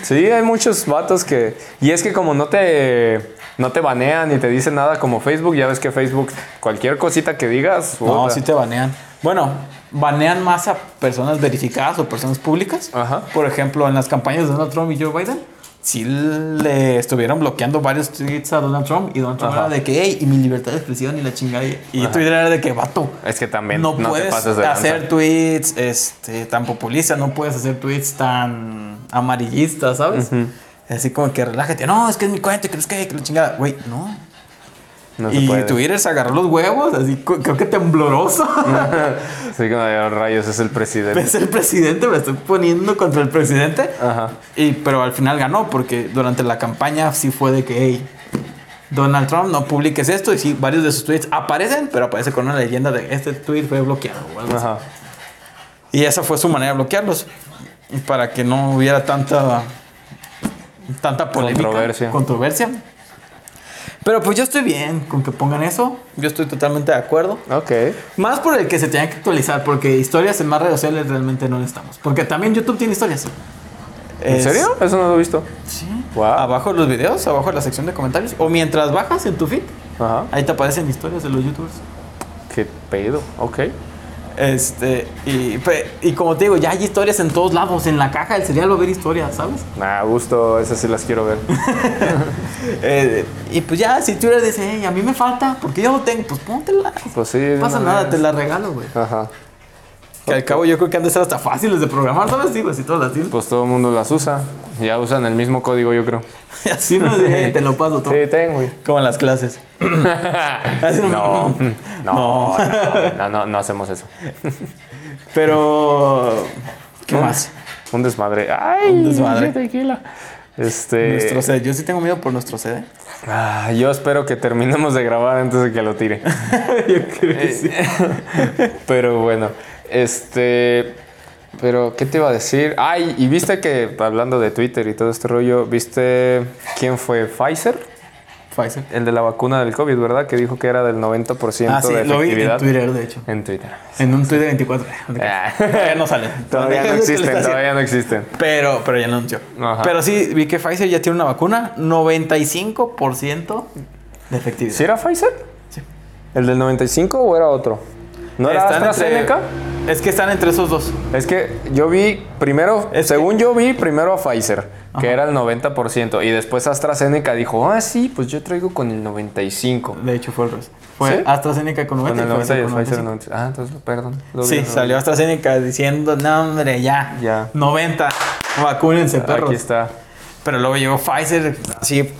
Sí, hay muchos vatos que. Y es que como no te. No te banean ni te dicen nada como Facebook, ya ves que Facebook, cualquier cosita que digas. No, sí te banean. Bueno, banean más a personas verificadas o personas públicas. Ajá. Por ejemplo, en las campañas de Donald Trump y Joe Biden, sí le estuvieron bloqueando varios tweets a Donald Trump y Donald Trump Ajá. era de que, hey, y mi libertad de expresión y la chingada. Y Ajá. Twitter era de que, vato, Es que también no, puedes hacer tweets este, tan populistas, no puedes hacer tweets tan amarillistas, ¿sabes? Así como que relájate, no, es que es mi cuenta, que es que, que la chingada, güey, no. No y. Twitter se agarró los huevos, así creo que tembloroso. Sí, como de rayos, es el presidente. es el presidente, me estoy poniendo contra el presidente. Ajá. Y, pero al final ganó, porque durante la campaña sí fue de que, hey, Donald Trump, no publiques esto. Y sí, varios de sus tweets aparecen, pero aparece con una leyenda de este tweet fue bloqueado. Ajá. Y esa fue su manera de bloquearlos. Para que no hubiera tanta. Tanta polémica. Controversia. Controversia. Pero pues yo estoy bien con que pongan eso. Yo estoy totalmente de acuerdo. Ok. Más por el que se tenía que actualizar, porque historias en más redes sociales realmente no necesitamos. Porque también YouTube tiene historias. ¿En Es- serio? Eso no lo he visto. Sí. Wow. Abajo de los videos, abajo de la sección de comentarios. O mientras bajas en tu feed, Ajá. ahí te aparecen historias de los YouTubers. Qué pedo. Ok. Este, y, y como te digo, ya hay historias en todos lados. En la caja del cereal va a haber historias, ¿sabes? Nah, gusto, esas sí las quiero ver. Eh, y pues ya, si tú de hey, a mí me falta, porque yo no tengo, pues póntela. Pues sí. No pasa nada, vez. te la regalo, güey. Ajá. Que al cabo yo creo que han de ser hasta fáciles de programar, ¿sabes? Sí, pues si todas las tienen. Pues todo el mundo las usa. Ya usan el mismo código, yo creo. Así no de, te lo paso todo. Sí, tengo, güey. Como en las clases. No, no, no, no, no, no hacemos eso. Pero. ¿Qué más? Un desmadre. Ay, Un desmadre. tequila. Este. Nuestro CD. Yo sí tengo miedo por nuestro CD. ah, yo espero que terminemos de grabar antes de que lo tire. yo creo que sí. Pero bueno, este. Pero, ¿qué te iba a decir? Ay, y viste que, hablando de Twitter y todo este rollo, ¿viste quién fue Pfizer? Pfizer. El de la vacuna del COVID, ¿verdad? Que dijo que era del 90% Ah, sí, de lo vi en efectividad. Twitter, de hecho. En Twitter. En un tweet de 24. Ah. Todavía no sale. Todavía no existen, todavía no existen. Pero, pero ya anunció. Ajá. Pero sí, vi que Pfizer ya tiene una vacuna. 95% de efectividad. ¿Sí era Pfizer? Sí. ¿El del 95 o era otro? ¿No era AstraZeneca? entre- Es que están entre esos dos. Es que yo vi primero, Es según yo vi primero a Pfizer, que era el 90%, y después AstraZeneca dijo, ah, sí, pues yo traigo con el 95%. De hecho, fue el revés. Fue ¿Sí? AstraZeneca con 90 Con el y 90 y el con Pfizer 95. 90. Ah, entonces, perdón. Sí, salió AstraZeneca diciendo, no, hombre, ya. Ya. 90. Vacúnense, perros. Aquí está. Pero luego llegó Pfizer, sí,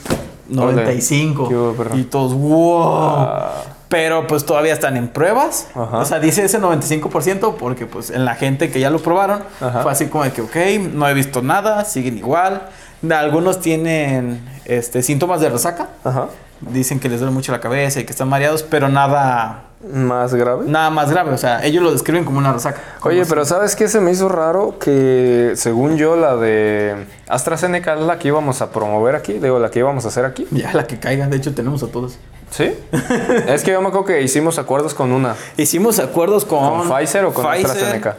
95. ¿Qué hubo, y todos, wow. Ah. Pero pues todavía están en pruebas. Ajá. O sea, dice ese 95% porque pues en la gente que ya lo probaron Ajá. fue así como de que, ok, no he visto nada, siguen igual. Algunos tienen este, síntomas de resaca. Ajá. Dicen que les duele mucho la cabeza y que están mareados, pero nada, Más grave. nada más grave. O sea, ellos lo describen como una resaca. Como Oye, pero ¿sabes qué se me hizo raro? Que según yo la de AstraZeneca es la que íbamos a promover aquí, digo, la que íbamos a hacer aquí. Ya la que caiga, de hecho tenemos a todos. ¿Sí? es que yo me acuerdo que hicimos acuerdos con una. Hicimos acuerdos con, ¿Con Pfizer o con Pfizer, AstraZeneca?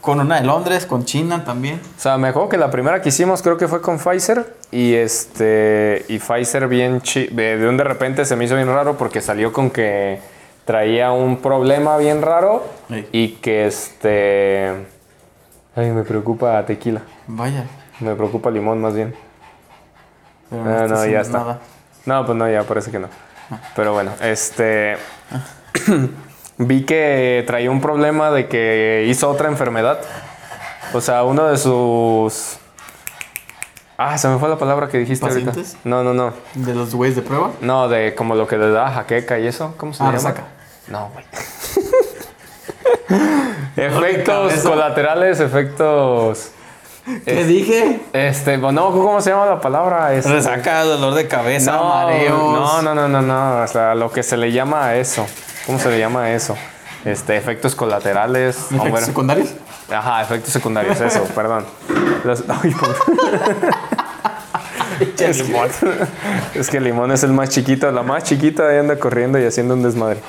Con una de Londres, con China también. O sea, me acuerdo que la primera que hicimos creo que fue con Pfizer y este y Pfizer bien chi de, un de repente se me hizo bien raro porque salió con que traía un problema bien raro y que este ay me preocupa tequila, Vaya. me preocupa limón más bien. Pero Ah, está no, ya está. No, pues no, ya parece que no. Pero bueno, este vi que traía un problema de que hizo otra enfermedad. O sea, uno de sus Ah, se me fue la palabra que dijiste ¿Pacientes? ahorita. No, no, no. De los güeyes de prueba. No, de como lo que le da jaqueca y eso. ¿Cómo se Ah, llama? resaca. No, güey. efectos colaterales, efectos. ¿Qué dije? Este, bueno, ¿cómo se llama la palabra? Este, Resaca, dolor de cabeza, no, mareos. no, no, no, no, no, o sea, lo que se le llama a eso. ¿Cómo se le llama a eso? Este, efectos colaterales. ¿Efectos bueno, secundarios? Ajá, efectos secundarios, eso, perdón. Los- ay, por- es, que, es que el limón es el más chiquito, la más chiquita ahí anda corriendo y haciendo un desmadre.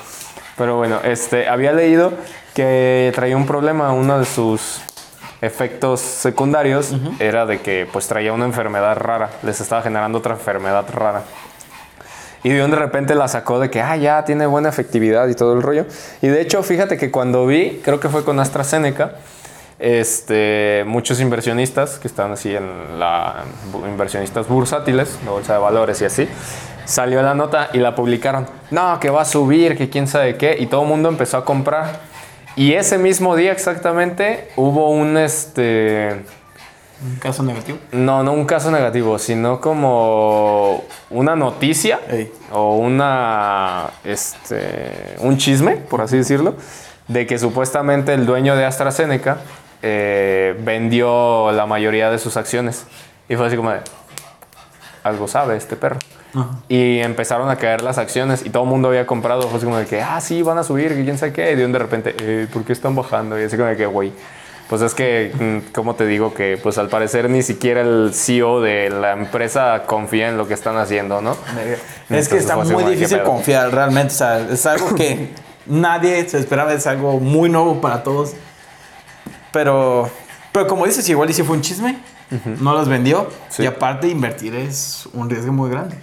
Pero bueno, este, había leído que traía un problema, uno de sus efectos secundarios era de que pues traía una enfermedad rara, les estaba generando otra enfermedad rara. Y de de repente la sacó de que, ah, ya tiene buena efectividad y todo el rollo. Y de hecho, fíjate que cuando vi, creo que fue con AstraZeneca, este, muchos inversionistas que están así en la, inversionistas bursátiles, la bolsa de valores y así, salió la nota y la publicaron. No, que va a subir, que quién sabe qué. Y todo el mundo empezó a comprar. Y ese mismo día exactamente hubo un, este, Un caso negativo. no, no un caso negativo, sino como una noticia Ey. o una, este, un chisme, por así decirlo, de que supuestamente el dueño de AstraZeneca eh, vendió la mayoría de sus acciones. Y fue así como de, algo sabe este perro. Ajá. Y empezaron a caer las acciones y todo el mundo había comprado. Fue como de que, ah, sí, van a subir, que quién sabe qué. Y de un de repente, eh, ¿por qué están bajando? Y así como de que, güey. Pues es que, mm, ¿cómo te digo? Que pues al parecer ni siquiera el CEO de la empresa confía en lo que están haciendo, ¿no? Es que está muy como de, ¿qué difícil confiar realmente. O sea, es algo que nadie se esperaba, es algo muy nuevo para todos. Pero, pero como dices, igual y si fue un chisme, no los vendió. Sí. Y aparte, invertir es un riesgo muy grande.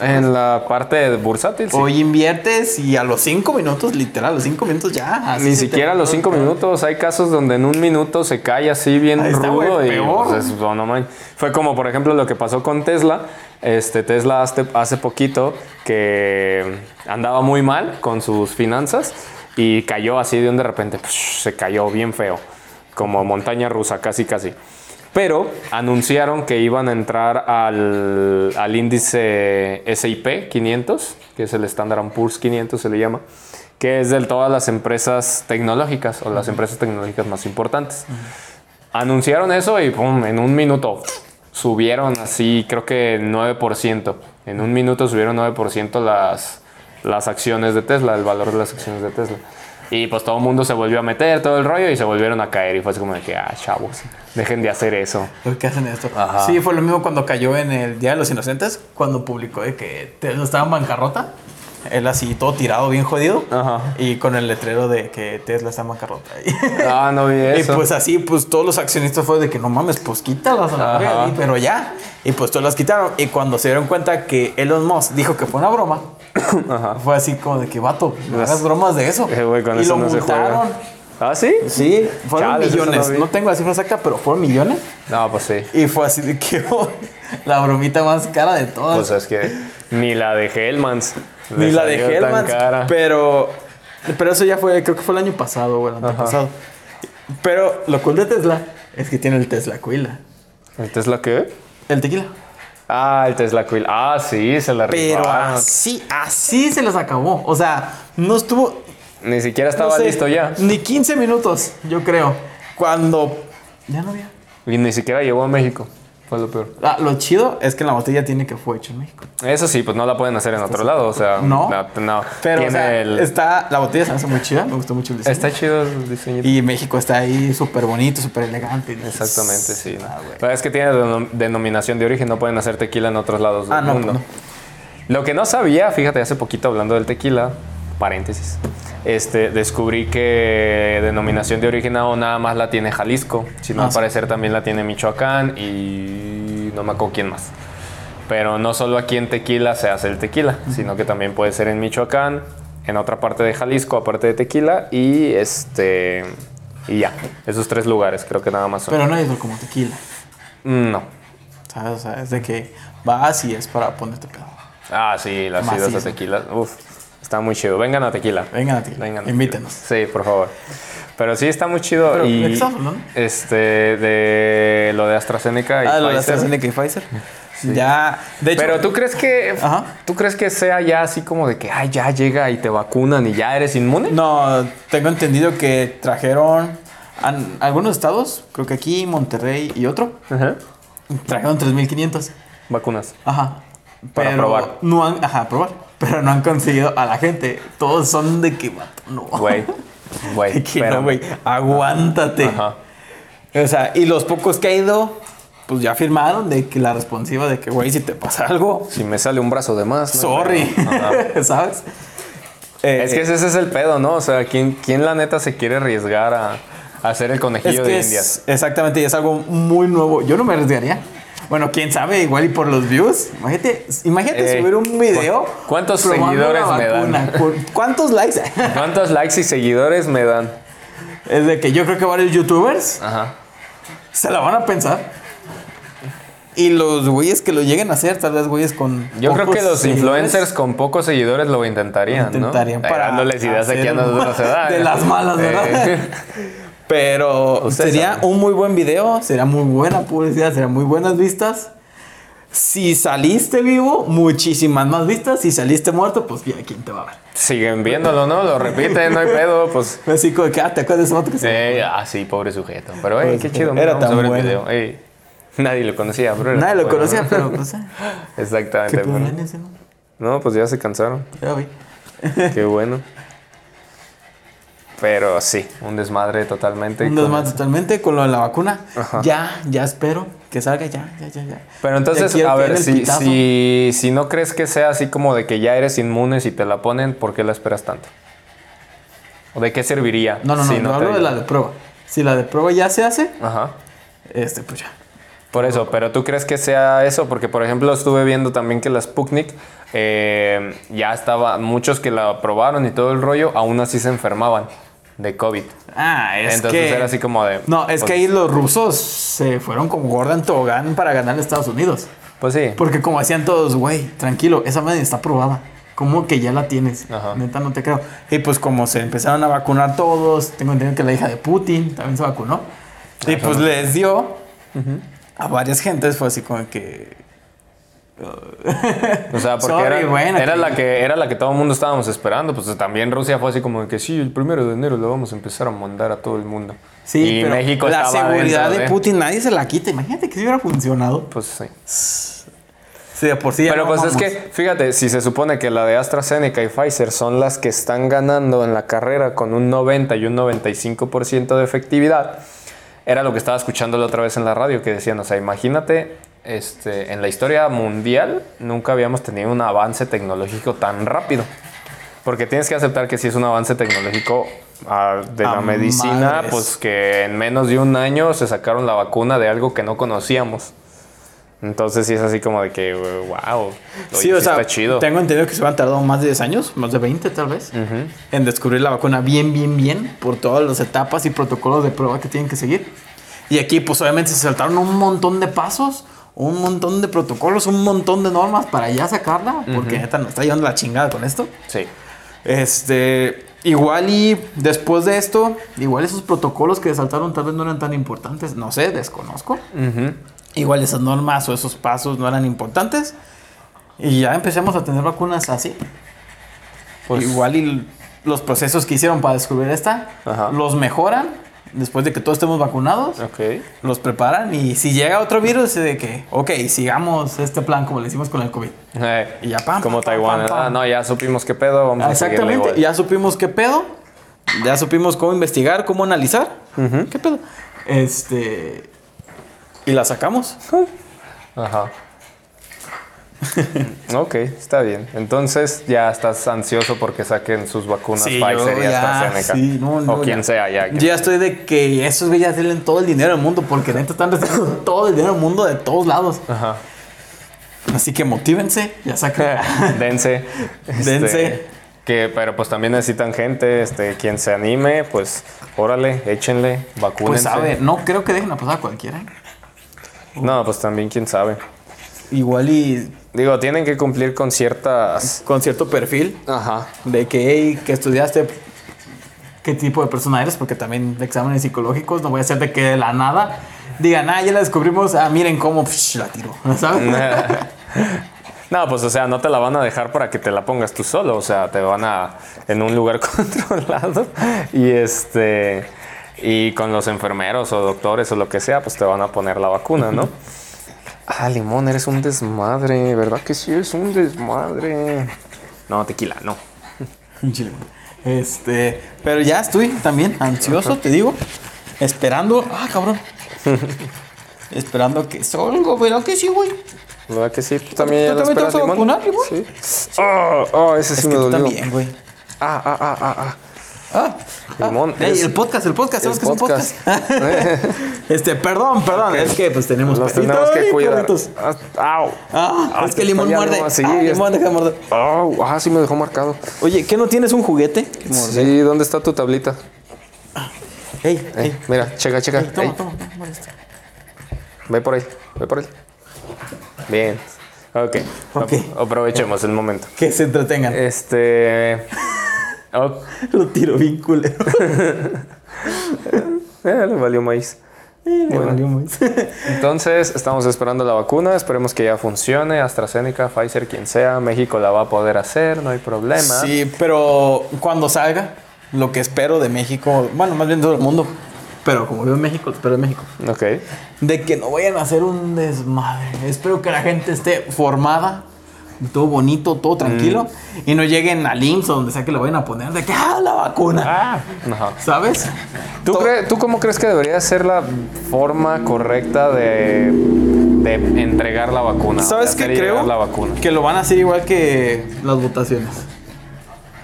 En la parte de bursátil, sí. Hoy inviertes y a los cinco minutos, literal, a los cinco minutos ya. Ni siquiera a los cinco minutos. Hay casos donde en un minuto se cae así bien está, rudo güey, y pues, es- no, no man. Fue como por ejemplo lo que pasó con Tesla. Este Tesla hace, hace poquito que andaba muy mal con sus finanzas y cayó así de un de repente. psh, se cayó bien feo. Como montaña rusa, casi casi. Pero anunciaron que iban a entrar al, al índice SIP 500, que es el Standard Poor's 500 se le llama, que es de todas las empresas tecnológicas o las empresas tecnológicas más importantes. Anunciaron eso y pum, en un minuto subieron así, creo que 9%. En un minuto subieron 9% las, las acciones de Tesla, el valor de las acciones de Tesla. Y pues todo el mundo se volvió a meter todo el rollo y se volvieron a caer. Y fue así como de que, ah, chavos, dejen de hacer eso. ¿Por qué hacen esto? Ajá. Sí, fue lo mismo cuando cayó en el Día de los Inocentes, cuando publicó de que Tesla estaba en bancarrota. Él así todo tirado, bien jodido. Ajá. Y con el letrero de que Tesla está en bancarrota. Ah, no vi Y eso. pues así, pues todos los accionistas fue de que no mames, pues quítalas y- pero ya. Y pues todos las quitaron. Y cuando se dieron cuenta que Elon Musk dijo que fue una broma, Ajá. fue así como de que vato, no Las- hagas bromas de eso. Eh, con y eso lo no multaron. ¿Ah, sí? Sí, fueron Chales, no millones. no tengo la cifra exacta, pero fueron millones. No, pues sí. Y fue así de que oh, la bromita más cara de todas. Pues es que ni la de Hellmans. Ni la de salió tan Hellman. cara. Pero, pero eso ya fue, creo que fue el año pasado o el antepasado. Pero lo cool de Tesla es que tiene el Tesla Quila. ¿El Tesla qué? El tequila. Ah, el Tesla Quill. Ah, sí, se la Pero rifaron. así, así se les acabó. O sea, no estuvo. Ni siquiera no estaba sé, listo ya. Ni 15 minutos, yo creo. Cuando. Ya no había. Y ni siquiera llegó a México. Fue lo peor. Ah, lo chido es que la botella tiene que fue hecho en México. Eso sí, pues no la pueden hacer en otro lado. O sea, No. no. Pero, o Tiene sea, el- está, la botella se me hace muy chida. Me gustó mucho el diseño. Está chido el diseño. Y México está ahí súper bonito, súper elegante. Exactamente, sí. ¿no? Ah. Pero es que tiene denom- denominación de origen, no pueden hacer tequila en otros lados del Ah, no, mundo. no. Lo que no sabía, fíjate, hace poquito hablando del tequila, paréntesis, este, descubrí que denominación de origen no nada más la tiene Jalisco, sino Ah, al parecer también la tiene Michoacán y no me acuerdo quién más. Pero no solo aquí en Tequila se hace el tequila, sino que también puede ser en Michoacán, en otra parte de Jalisco, aparte de Tequila, y este y ya. Esos tres lugares, creo que nada más son. Pero no hay como tequila. Mm, no. ¿Sabes? O sea, es de que vas y es para ponerte pedo. Ah, sí, las idas a Tequila. Uf, está muy chido. Vengan a Tequila. Vengan a tequila. Vengan a Invítenos. Tequila. Sí, por favor. Pero sí está muy chido. Pero, ¿de y qué estamos hablando? este de lo de AstraZeneca y Ah, lo de Pfizer. AstraZeneca y Pfizer. Ya, de hecho. Pero tú crees que Ajá. tú crees que sea ya así como de que ay, ya llega y te vacunan y ya eres inmune? No, tengo entendido que trajeron an- algunos estados, creo que aquí, Monterrey y otro, Ajá. trajeron 3.500. Vacunas. Ajá. Para Pero probar. No han, ajá, probar. Pero no han conseguido a la gente. Todos son de que, no. Güey. Güey. No, güey. Aguántate. Ajá. O sea, y los pocos que ha ido, pues ya firmaron de que la responsiva de que, güey, si te pasa algo, Si me sale un brazo de más. no sorry. ¿Sabes? Eh, Es que ese es el pedo, ¿no? O sea, ¿quién, quién la neta se quiere arriesgar a, a hacer el es conejillo que de es- indias? exactamente, y es algo muy nuevo. Yo no me arriesgaría. Bueno, quién sabe, igual y por los views. Imagínate, imagínate Ey, subir un video. ¿cu- cuántos seguidores me dan? vacuna. ¿Cu- ¿Cuántos likes? ¿Cuántos likes y seguidores me dan? es de que yo creo que varios youtubers Ajá. se la van a pensar. Y los güeyes que lo lleguen a hacer, tal vez güeyes con. Yo creo pocos que los seguidores, influencers con pocos seguidores lo intentarían, intentarían ¿no? para dándoles ideas de hacer que andan de las malas, ¿verdad? Pero Ustedes sería saben. un muy buen video, sería muy buena publicidad, serían muy buenas vistas. Si saliste vivo, muchísimas más vistas. Si saliste muerto, pues ya, ¿quién te va a ver? siguen viéndolo, ¿no? Lo repiten, no hay pedo, pues. Así como que, ah, ¿te acuerdas de ese que se Eh, ah, sí, pobre sujeto. Pero, hey, Pues, qué chido. era tan ver el bueno. video. Ey, nadie lo conocía, bro. Nadie lo bueno. conocía, pero pues, eh, Exactamente. qué pero- ese, ¿no? No, pues ya se cansaron. Ya vi. Qué bueno. Pero sí, un desmadre totalmente. Un con- desmadre totalmente con lo de la vacuna. Ajá. Ya, ya espero que salga ya, ya, ya, ya. Pero entonces, a ver, si, si, si no crees que sea así como de que ya eres inmune si te la ponen, ¿por qué la esperas tanto? ¿O de qué serviría? No, no, no, yo te hablo de la de prueba. Si la de prueba ya se hace, Ajá. este, pues ya. Por eso, pero tú crees que sea eso, porque por ejemplo estuve viendo también que la Sputnik eh, ya estaba, muchos que la probaron y todo el rollo, aún así se enfermaban de COVID. Ah, es Entonces que... era así como de. No, es pues, que ahí los rusos se fueron como Gordon Tobogán para ganar a Estados Unidos. Pues sí. Porque como hacían todos, güey, tranquilo, esa madre está probada. ¿Cómo que ya la tienes? Ajá. Neta, no te creo. Y pues como se empezaron a vacunar todos, tengo entendido que la hija de Putin también se vacunó. Y pues les dio a varias gentes, fue así como que... O sea, porque Sorry, era, bueno, era que- la que era la que todo el mundo estábamos esperando. Pues también Rusia fue así como de que sí, el primero de enero lo vamos a empezar a mandar a todo el mundo. Sí, y pero México la seguridad dentro de Putin nadie se la quita. Imagínate que si hubiera funcionado. Pues sí. Sí, de por sí Pero no pues es que, fíjate, si se supone que la de AstraZeneca y Pfizer son las que están ganando en la carrera con un 90 y un 95% de efectividad, era lo que estaba escuchando la otra vez en la radio, que decían, o sea, imagínate, este, en la historia mundial nunca habíamos tenido un avance tecnológico tan rápido. Porque tienes que aceptar que si es un avance tecnológico ah, de A la medicina, madres. pues que en menos de un año se sacaron la vacuna de algo que no conocíamos. Entonces sí es así como de que, wow, Sí, o sea, está chido. tengo entendido que se han tardado más de 10 años, más de 20 tal vez, en descubrir la vacuna bien, bien, bien, por todas las etapas y protocolos de prueba que tienen que seguir. Y aquí, pues obviamente se saltaron un montón de pasos, un montón de protocolos, un montón de normas para ya sacarla, porque neta nos está llevando la chingada con esto. Sí. Este, igual y después de esto, igual esos protocolos que saltaron tal vez no eran tan importantes, no sé, desconozco. Ujú. Igual esas normas o esos pasos no eran importantes. Y ya empecemos a tener vacunas así. Pues- Igual y los procesos que hicieron para descubrir esta, Ajá. los mejoran después de que todos estemos vacunados. Ok. Los preparan y si llega otro virus, de que, ok, sigamos este plan como le hicimos con el COVID. Eh, Y ya, pam, Como pam, Taiwán, pam. No, ya supimos qué pedo, vamos Exactamente, ya supimos qué pedo, ya supimos cómo investigar, cómo analizar, qué pedo. Este, y la sacamos. Ajá. ok, está bien. Entonces ya estás ansioso porque saquen sus vacunas Sí, Pfizer y AstraZeneca. sí, no, no, o quien ya. sea, ya. Yo ya estoy de que esos güeyes ya tienen todo el dinero del mundo porque neta están recibiendo todo el dinero del mundo de todos lados. Ajá. Así que motívense, ya saquen. Dense. Este, Dense. que, pero pues también necesitan gente, este, quien se anime, pues órale, échenle, pues vacúnense. sabe, no creo que dejen a pasar a cualquiera. No, pues también quién sabe. Igual y Digo, tienen que cumplir con ciertas. con cierto perfil Ajá. de que, hey, que estudiaste, qué tipo de persona eres, porque también exámenes psicológicos, no voy a hacer de que de la nada digan, ah, ya la descubrimos, ah, miren cómo psh, la tiro, ¿sabes? No, pues o sea, no te la van a dejar para que te la pongas tú solo, o sea, te van a en un lugar controlado y este Y con los enfermeros o doctores o lo que sea, pues te van a poner la vacuna, ¿no? Ah, limón, eres un desmadre, ¿verdad que sí es un desmadre? No, tequila, no. Este, pero ya estoy también ansioso, te digo, esperando, ah, cabrón. esperando que salga, ¿verdad que sí, güey? ¿Verdad que sí? ¿Tú también ¿Tú también te vas a limón? vacunar, limón? Sí. Ah, ah, ese sí Es me que tú dolió. también, güey. Ah, ah, ah, ah, ah. Ah, Limón, Ey, es- el podcast, el podcast, el ¿sabes que es un podcast? podcast. este, perdón, perdón, es que pues tenemos Los perritos tenemos que y cuidar. Ah, au. Ah, Ah, es que limón muerde. sí, ah, es- limón deja de morder. Ah, sí me dejó marcado. Oye, ¿qué no tienes un juguete? Sí, ¿dónde está tu tablita? Ey, Eh, ey, mira, checa, checa. toma, Ey, toma, toma esto. Ve por ahí, ve por ahí. Bien. Ok. Ok. Ap- Aprovechemos el momento. Que se entretengan. Este. Oh, Lo tiro bien culero. eh, le valió maíz. Me valió muy- Entonces, estamos esperando la vacuna. Esperemos que ya funcione. AstraZeneca, Pfizer, quien sea. México la va a poder hacer, no hay problema. Sí, pero cuando salga, lo que espero de México, bueno, más bien de todo el mundo, pero como vivo en México, lo espero de México, Ok. de que no vayan a hacer un desmadre. Espero que la gente esté formada, todo bonito, todo tranquilo, y no lleguen al IMSS o donde sea que lo vayan a poner, de que, ah, la vacuna, Ah. ¿sabes? ¿Tú, cre- ¿Tú cómo crees que debería ser la forma correcta de, de entregar la vacuna? ¿Sabes qué creo? la vacuna. Que lo van a hacer igual que las votaciones,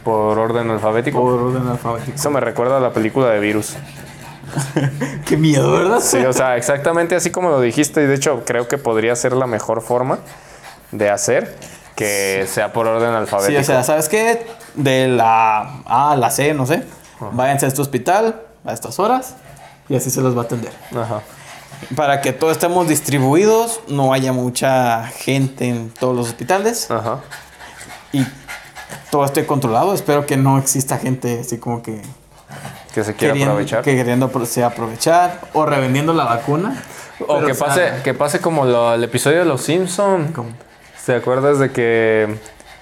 ¿Por orden alfabético? por orden alfabético. Eso me recuerda a la película de Virus. Qué miedo, ¿verdad? Sí, o sea, exactamente así como lo dijiste. Y de hecho, creo que podría ser la mejor forma de hacer que sea por orden Sí, alfabético. o sea, ¿sabes qué? De la A a la C, no sé. Váyanse a este hospital a estas horas y así se los va a atender. Ajá. Para que todos estemos distribuidos, no haya mucha gente en todos los hospitales Ajá. y todo esté controlado. Espero que no exista gente así como que Que se quiera queriendo, aprovechar. que queriendo sea aprovechar o revendiendo la vacuna. O que sea, pase, que pase como lo- el episodio de Los Simpson. como- ¿Te acuerdas de que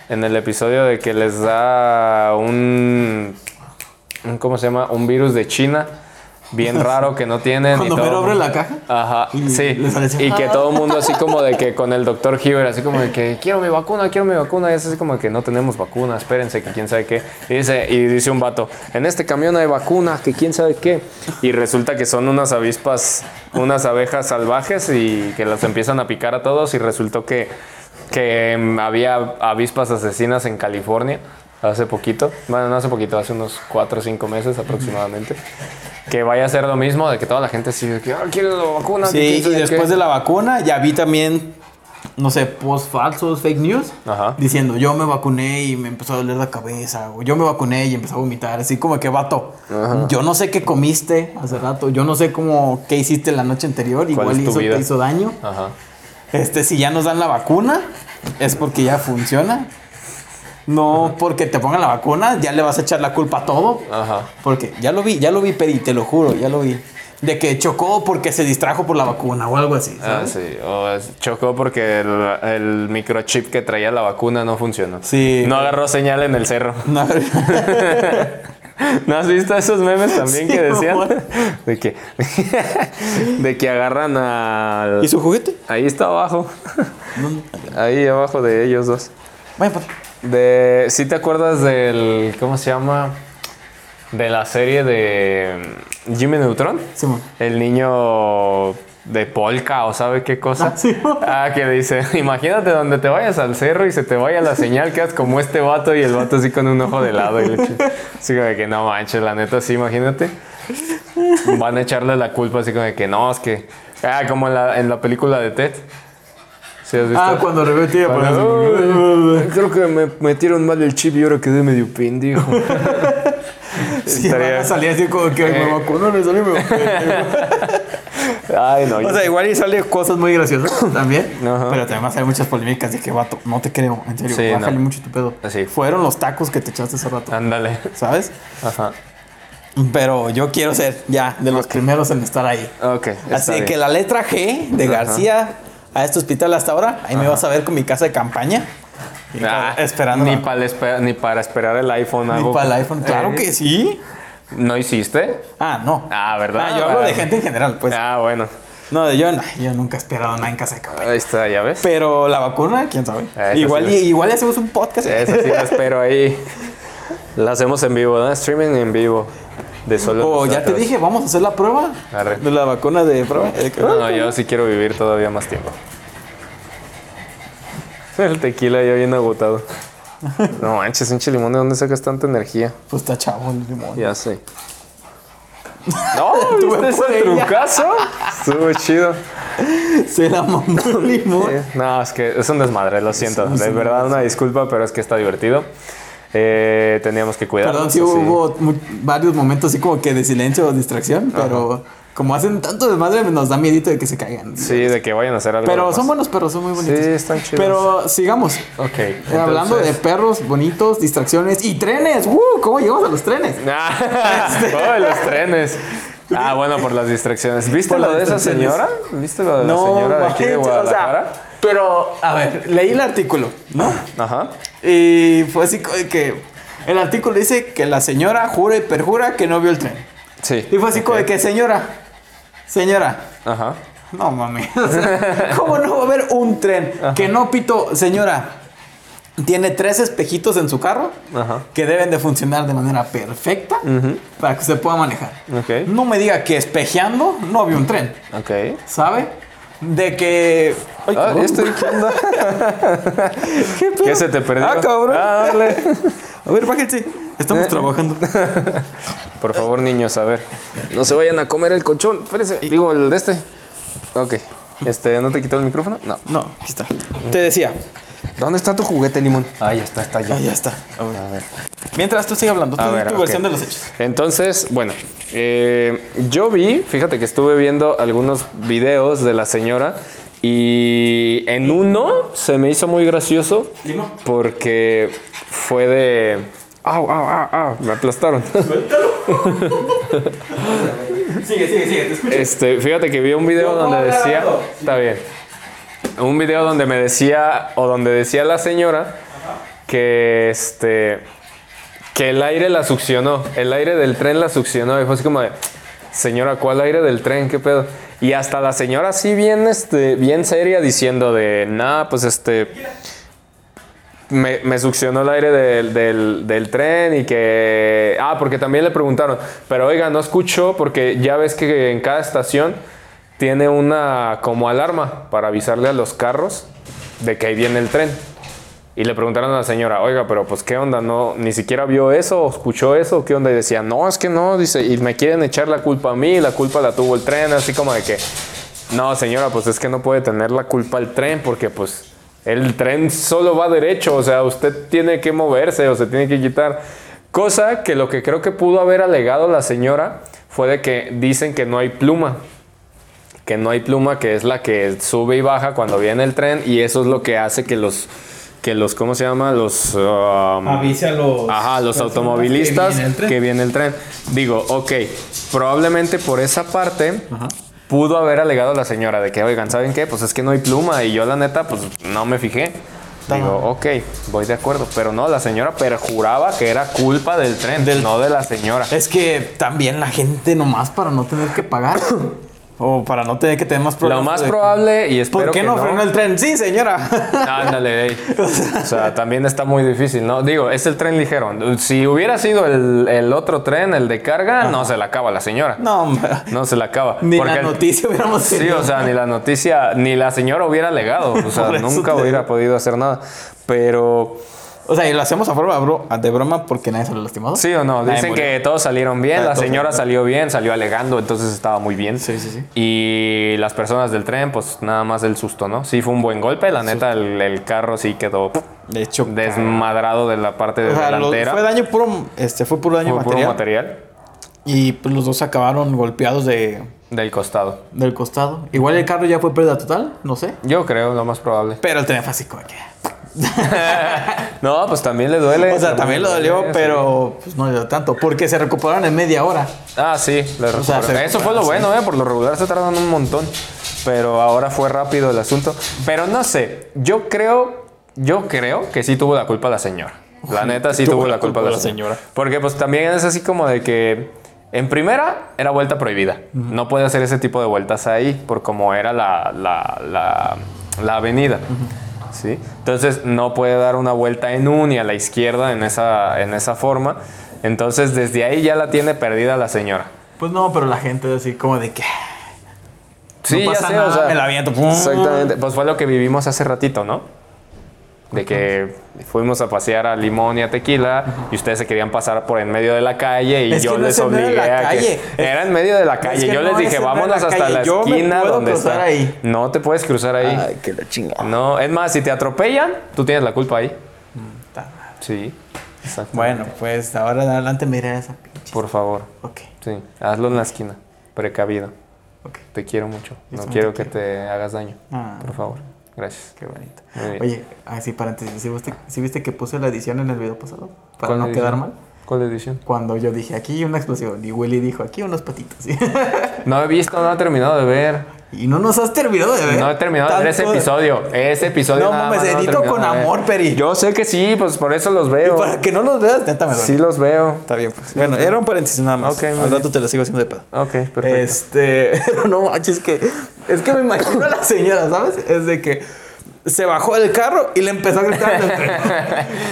en el episodio de que les da un, un- ¿cómo se llama? Un virus de China bien raro que no tienen. y Cuando todo- abre la caja. Ajá, Y sí. Y que todo el mundo así como de que con el doctor Hibbert, así como de que quiero mi vacuna, quiero mi vacuna. Y es así como de que no tenemos vacuna, espérense, que quién sabe qué. Y dice, y dice un vato, en este camión hay vacuna, que quién sabe qué. Y resulta que son unas avispas, unas abejas salvajes y que las empiezan a picar a todos. Y resultó que, que mm, había avispas asesinas en California. Hace poquito, bueno, no hace poquito, hace unos 4 o 5 meses aproximadamente. Que vaya a ser lo mismo, de que toda la gente sigue que, ah, quiero la vacuna. Sí, y después qué". de la vacuna ya vi también, no sé, post falsos, fake news, Ajá. diciendo yo me vacuné y me empezó a doler la cabeza, o yo me vacuné y empezó a vomitar, así como que vato, yo no sé qué comiste hace rato, yo no sé cómo, qué hiciste la noche anterior, ¿Cuál igual es tu hizo, vida? te hizo daño. Ajá. Este, si ya nos dan la vacuna, es porque ya funciona. No porque te pongan la vacuna, ya le vas a echar la culpa a todo. Ajá. Porque ya lo vi, ya lo vi, Peri, te lo juro, ya lo vi. De que chocó porque se distrajo por la vacuna o algo así. Ah, ¿sabes? sí. O chocó porque el, el microchip que traía la vacuna no funcionó. Sí. No agarró señal en el cerro. No, ¿No has visto esos memes también Sí, que decían? mamá. De que, de que agarran al... ¿Y su juguete? Ahí está abajo. Ahí abajo de ellos dos. Vaya, pues. De, ¿Sí te acuerdas del, ¿cómo se llama? De la serie de mm, Jimmy Neutron. Simón. El niño de polka o sabe qué cosa. Ah, sí. Ah, que dice, imagínate donde te vayas al cerro y se te vaya la señal, quedas como este vato y el vato así con un ojo de lado. Y le así como de que no manches, la neta, sí, imagínate. Van a echarle la culpa así como de que no, es que... Ah, como en la, en la película de Ted. ¿Sí has visto? Ah, cuando repetía, por Cuando, "Ay, creo que me metieron mal el chip y ahora quedé medio pendejo. Sí, Estaría- van a salir así como que me Eh. vacunó, le salió y me vacuné. Ay, no. O sea, igual y sale cosas muy graciosas también. Ajá. Pero también hay muchas polémicas de que vato, no te creo, en serio, Sí, bájale no. mucho tu pedo. Sí. Fueron los tacos que te echaste hace rato, Ándale. ¿sabes? Ajá. Pero yo quiero ser ya de los primeros en estar ahí. Ok. Así que la letra G de García a este hospital hasta ahora, ahí me vas a ver con mi casa de campaña. Ah, esperando. Ni, para ni para esperar el iPhone. ni para el iPhone. Claro Eh, que sí. ¿No hiciste? Ah, no. Ah, ¿verdad? Ah, yo hablo de gente en general, pues. Ah, bueno. No, de yo, no, yo nunca he esperado nada en casa de caballo. Ahí está, ya ves. Pero la vacuna, quién sabe. Ah, eso igual, sí igual hacemos un podcast. Eso sí lo espero ahí. La hacemos en vivo, ¿no? Streaming en vivo. De solo. O Oh, ya te dije, vamos a hacer la prueba Arre. de la vacuna de prueba. que- No, yo sí quiero vivir todavía más tiempo. El tequila ya bien agotado. No manches, un limón, ¿de dónde sacas tanta energía? Pues está chavo el limón. Ya sé. No, ¿viste ese trucazo? Estuvo chido. Se la mamó el limón. Sí, No, es que es un desmadre, lo siento. Sí, sí, De verdad, una disculpa, pero es que está divertido. Eh, teníamos que cuidarnos. Perdón si así. hubo varios momentos así como que de silencio o distracción, pero como hacen tanto desmadre nos da miedito de que se caigan. Sí, de que vayan a hacer algo. Pero son buenos perros, son muy bonitos. Sí, están chidos. Pero sigamos. Ok. Eh, Hablando de perros bonitos, distracciones y trenes. ¡Uh! ¿Cómo llegamos a los trenes? oh, los trenes. Ah, bueno, por las distracciones. ¿Viste lo de esa señora? ¿Viste lo de la señora de aquí de manches, o sea, Guadalajara? pero, a ver, leí el artículo, ¿no? Ajá. Y fue así que el artículo dice que la señora jura y perjura que no vio el tren. Sí. Y fue así como de que, señora, señora, Ajá. no mames. o sea, ¿Cómo no va a haber un tren? Que no pito, señora. Tiene tres espejitos en su carro Ajá. que deben de funcionar de manera perfecta para que se pueda manejar. No me diga que espejeando no vio un tren. ¿sabe? De que. Ay, Ah, ¿qué. ¿Qué se te perdió? Ah, cabrón. Ah, dale. A ver, bájense. Estamos trabajando. Por favor, niños, a ver. No se vayan a comer el colchón. Espérense. Digo, el de este. Ok. Este, ¿no te quitó el micrófono? No. No, aquí está. Te decía. ¿Dónde está tu juguete, Limón? Ah, ya está, está allá. Ya está. A ver. Mientras tú sigas hablando, tú A ver, tu versión de los hechos. Entonces, bueno, eh, yo vi, fíjate que estuve viendo algunos videos de la señora y en uno se me hizo muy gracioso porque fue de... ¡Au, au, au, au! Me aplastaron. Sigue, sigue, sigue, te escucho. Este, fíjate que vi un video donde decía... Está bien. Un video donde me decía, o donde decía la señora que este... Que el aire la succionó. El aire del tren la succionó. Y fue así como de... Señora, ¿cuál aire del tren? ¿Qué pedo? Y hasta la señora así bien, este, bien seria diciendo de... Nah, pues este... Me, me succionó el aire del, tren y que... Ah, porque también le preguntaron, pero oiga, no escuchó porque ya ves que en cada estación tiene una como alarma para avisarle a los carros de que ahí viene el tren. Y le preguntaron a la señora, oiga, pero pues qué onda, no, ni siquiera vio eso escuchó eso, qué onda. Y decía, no, es que no, dice, y me quieren echar la culpa a mí, la culpa la tuvo el tren, así como de que, no, señora, pues es que no puede tener la culpa el tren porque pues el tren solo va derecho, o sea, usted tiene que moverse o se tiene que quitar. Cosa que lo que creo que pudo haber alegado la señora fue de que dicen que no hay pluma. Que no hay pluma, que es la que sube y baja cuando viene el tren y eso es lo que hace que los, que los ¿cómo se llama? Los... um, Avise a los. Ajá, los automovilistas que viene el tren. que viene el tren. Digo, ok, probablemente por esa parte pudo haber alegado la señora de que, oigan, ¿saben qué? Pues es que no hay pluma y yo la neta, pues no me fijé. Digo, ok, voy de acuerdo, pero no, la señora perjuraba que era culpa del tren, Del- no de la señora. Es que también la gente nomás para no tener que pagar. O para no tener que tener más Lo problemas. más de- probable, y espero ¿Por qué que no, no, frenó el tren? Sí, señora. Ándale, ey. O sea, también está muy difícil, ¿no? Digo, es el tren ligero. Si hubiera sido el, el otro tren, el de carga, no se la acaba la señora. no, hombre. No se la acaba. Ni Porque la noticia hubiéramos Sí, tenido. o sea, ni la noticia, ni la señora hubiera alegado. O sea, nunca hubiera digo. podido hacer nada. Pero, O sea, y lo hacemos a forma de bro- de broma porque nadie salió lastimado. sí o no, Nadie dicen murió. que todos salieron bien. La señora salió bien, salió alegando, entonces estaba muy bien. Sí, sí, sí. Y las personas del tren, pues nada más el susto, ¿no? Sí, fue un buen golpe. La neta, el, el carro sí quedó De hecho, desmadrado de la parte de o sea, lo- delantera. fue daño puro, este, fue puro daño Fue puro material. material Y pues los dos acabaron golpeados de, del costado. del costado. Igual el carro ya fue pérdida total, no sé. Yo creo, lo más probable. Pero el tren fue así como que. No, pues también le duele. O sea, también lo dolió, sí. pero pues no le dio tanto. Porque se recuperaron en media hora. Ah, sí, le O sea, Eso fue lo bueno, ¿eh? Por lo regular se tardan un montón. Pero ahora fue rápido el asunto. Pero no sé, yo creo, yo creo que sí tuvo la culpa la señora. La neta sí Tuvo tuvo la culpa culpa la la señora. Porque pues también es así como de que en primera era vuelta prohibida. No puede hacer ese tipo de vueltas ahí por como era la, la, la, la avenida. ¿Sí? Entonces no puede dar una vuelta en U ni a la izquierda en esa, en esa forma. Entonces desde ahí ya la tiene perdida la señora. Pues no, pero la gente es así como de que. Sí, No ya sé, nada, o sea, me la aviento. Exactamente. Pues fue lo que vivimos hace ratito, ¿no? De que fuimos a pasear a Limón y a Tequila y ustedes se querían pasar por en medio de la calle y Es yo no les obligué la a calle. que era en medio de la calle. que yo no les es dije, vámonos la hasta calle. la Yo me esquina donde cruzar está. ahí. No te puedes cruzar ahí. Ay, que la chingada. No, es más, si te atropellan, tú tienes la culpa ahí. Está- Sí. Exacto. Bueno, pues ahora adelante mira esa pinche. Por favor. Ok, Sí, hazlo en la esquina. Precavido. ok. Te quiero mucho. Yo No quiero que te hagas daño. Ah. Por favor. Gracias. Qué bonito. Oye, así paréntesis, ¿sí viste, sí viste que puse la edición en el video pasado? Para ¿Cuál no edición? quedar mal. ¿Cuál edición? Cuando yo dije, aquí una explosión. Y Willy dijo, aquí unos patitos. No he visto, no he terminado de ver. Y no nos has terminado de ver. No he terminado de ver ese episodio. Ese episodio. No mames, no edito con amor, Peri. Yo sé que sí, pues por eso los Y veo. para que no los veas, neta me. Sí los veo. Está bien, pues. Bueno, era un paréntesis nada más. Ok, muy Al rato te lo sigo haciendo de pedo. Ok, perfecto. Este, pero no manches, que es que me imagino a la señora, ¿sabes? Es de que se bajó del carro y le empezó a gritar en el tren.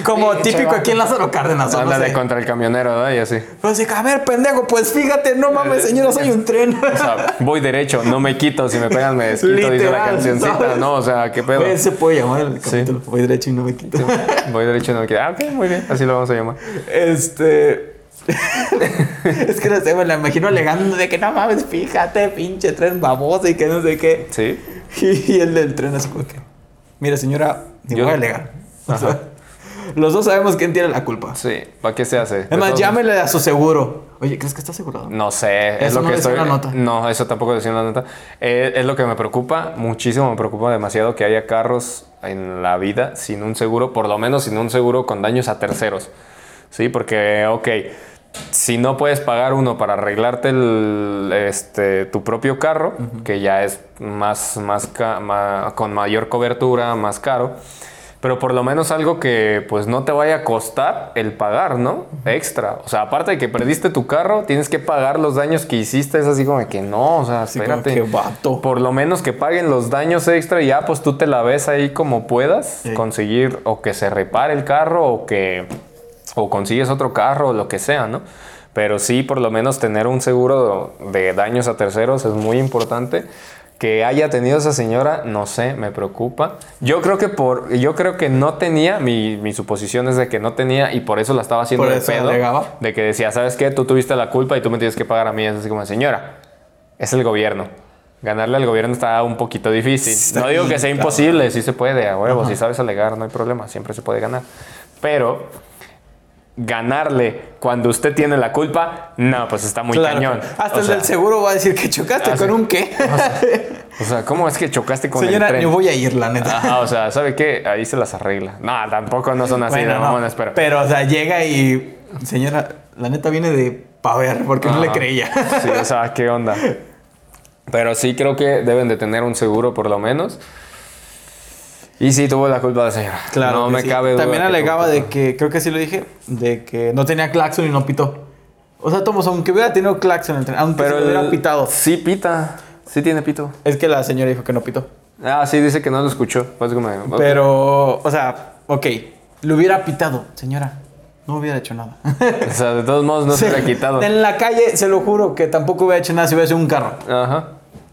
Como Sí, típico aquí en Lázaro Cárdenas. no Ándale sé. contra el camionero, ¿verdad? Y así. Así que, a ver, pendejo, pues fíjate, no mames, señora, soy un tren. O sea, voy derecho, no me quito. Si me pegan, me desquito, dice la cancioncita. ¿sabes? No, o sea, qué pedo. Se puede llamar el capítulo. Voy derecho y no me quito. Voy derecho, no me quito. Ah, ok, muy bien. Así lo vamos a llamar. Este. es que no sé, me la imagino alegando de que no mames, fíjate, pinche tren baboso y que no sé qué. Sí. Y el del tren así como que, mira señora, ni Yo- voy a alegar. O Ajá. sea, los dos sabemos quién tiene la culpa. Sí. ¿Para qué se hace? Es más, De todos- llámele a su seguro. Oye, ¿crees que está asegurado? No sé, es Eso lo no que decía estoy. la nota. No, eso tampoco decía la nota. Eh, es lo que me preocupa muchísimo, me preocupa demasiado que haya carros en la vida sin un seguro, por lo menos sin un seguro con daños a terceros. Sí, porque, ok, si no puedes pagar uno para arreglarte el, este, tu propio carro, que ya es más, más, con mayor cobertura, más caro. Pero por lo menos algo que pues no te vaya a costar el pagar, ¿no? Extra. O sea, aparte de que perdiste tu carro, tienes que pagar los daños que hiciste. Es así como que no, o sea, espérate. que vato. Por lo menos que paguen los daños extra y ya pues tú te la ves ahí como puedas. Sí. Conseguir o que se repare el carro o que... O consigues otro carro o lo que sea, ¿no? Pero sí, por lo menos tener un seguro de daños a terceros es muy importante. Que haya tenido esa señora, no sé, me preocupa. Yo creo que por, yo creo que no tenía, mi, mi suposición es de que no tenía y por eso la estaba haciendo Por de eso pedo. alegaba. De que decía, ¿sabes qué? Tú tuviste la culpa y tú me tienes que pagar a mí. Es así como, señora, es el gobierno. Ganarle al gobierno está un poquito difícil. Está no digo que sea imposible, sí se puede, a huevo. Si sabes alegar, no hay problema, siempre se puede ganar. Pero ganarle cuando usted tiene la culpa, no, pues está muy Claro, cañón. Hasta O el sea, del seguro va a decir que chocaste Ah, con un qué. O sea, ¿cómo es que chocaste con Señora, el tren? yo voy a ir, la neta. Ajá, o sea, ¿sabe qué? Ahí se las arregla. No, tampoco no son así Bueno, no, mamones, pero... pero, o sea, llega y. Señora, la neta viene de pa' ver, porque no le creía. Sí, o sea, ¿qué onda? Pero sí creo que deben de tener un seguro por lo menos. Y sí tuvo la culpa la señora. no que me sí. cabe duda. También alegaba de que, creo que sí lo dije, de que no tenía claxon y no pitó. O sea, Tomos, aunque hubiera tenido claxon en el tren, aunque Pero se hubiera pitado. Sí pita. Sí tiene pito. Es que la señora dijo que no pitó. Ah, sí, dice que no lo escuchó. Pues como. Pero, o sea, ok, le hubiera pitado, señora. No hubiera hecho nada. O sea, de todos modos no se ha quitado. En la calle, se lo juro, que tampoco hubiera hecho nada si hubiera sido un carro. Ajá.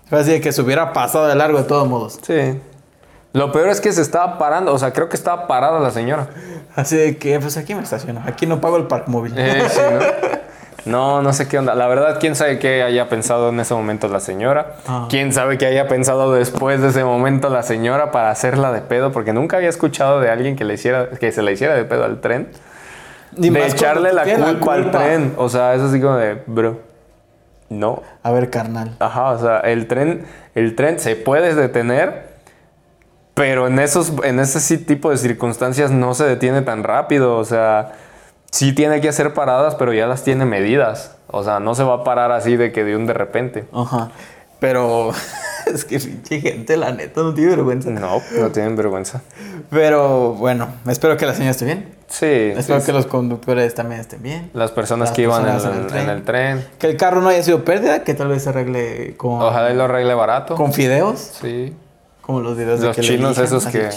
Fue así de que se hubiera pasado de largo de todos modos. Sí. Lo peor es que se estaba parando. O sea, creo que estaba parada la señora. Así de que, pues aquí me estaciono. Aquí no pago el park móvil. Eh, sí, ¿no? No, no sé qué onda. La verdad, quién sabe qué haya pensado en ese momento la señora. Ah. Quién sabe qué haya pensado después de ese momento la señora para hacerla de pedo, porque nunca había escuchado de alguien que le hiciera, que se le hiciera de pedo al tren. Ni de echarle la culpa, al tren. O sea, es así como de, bro. No. A ver, carnal. Ajá, o sea, el tren, el tren se puede detener, pero en esos, en ese tipo de circunstancias no se detiene tan rápido. O sea, sí tiene que hacer paradas, pero ya las tiene medidas. O sea, no se va a parar así de que de un de repente. Ajá. Pero es que pinche gente, la neta, no tiene vergüenza. No, no tienen vergüenza. Pero bueno, espero que la señora esté bien. Sí. espero sí, que sí. los conductores también estén bien. Las personas Las que iban en, personas en el el- tren. en el tren. Que el carro no haya sido pérdida, que tal vez se arregle con, Ojalá y lo arregle barato. con fideos. Sí. Como los videos de Los que le chinos esos que-.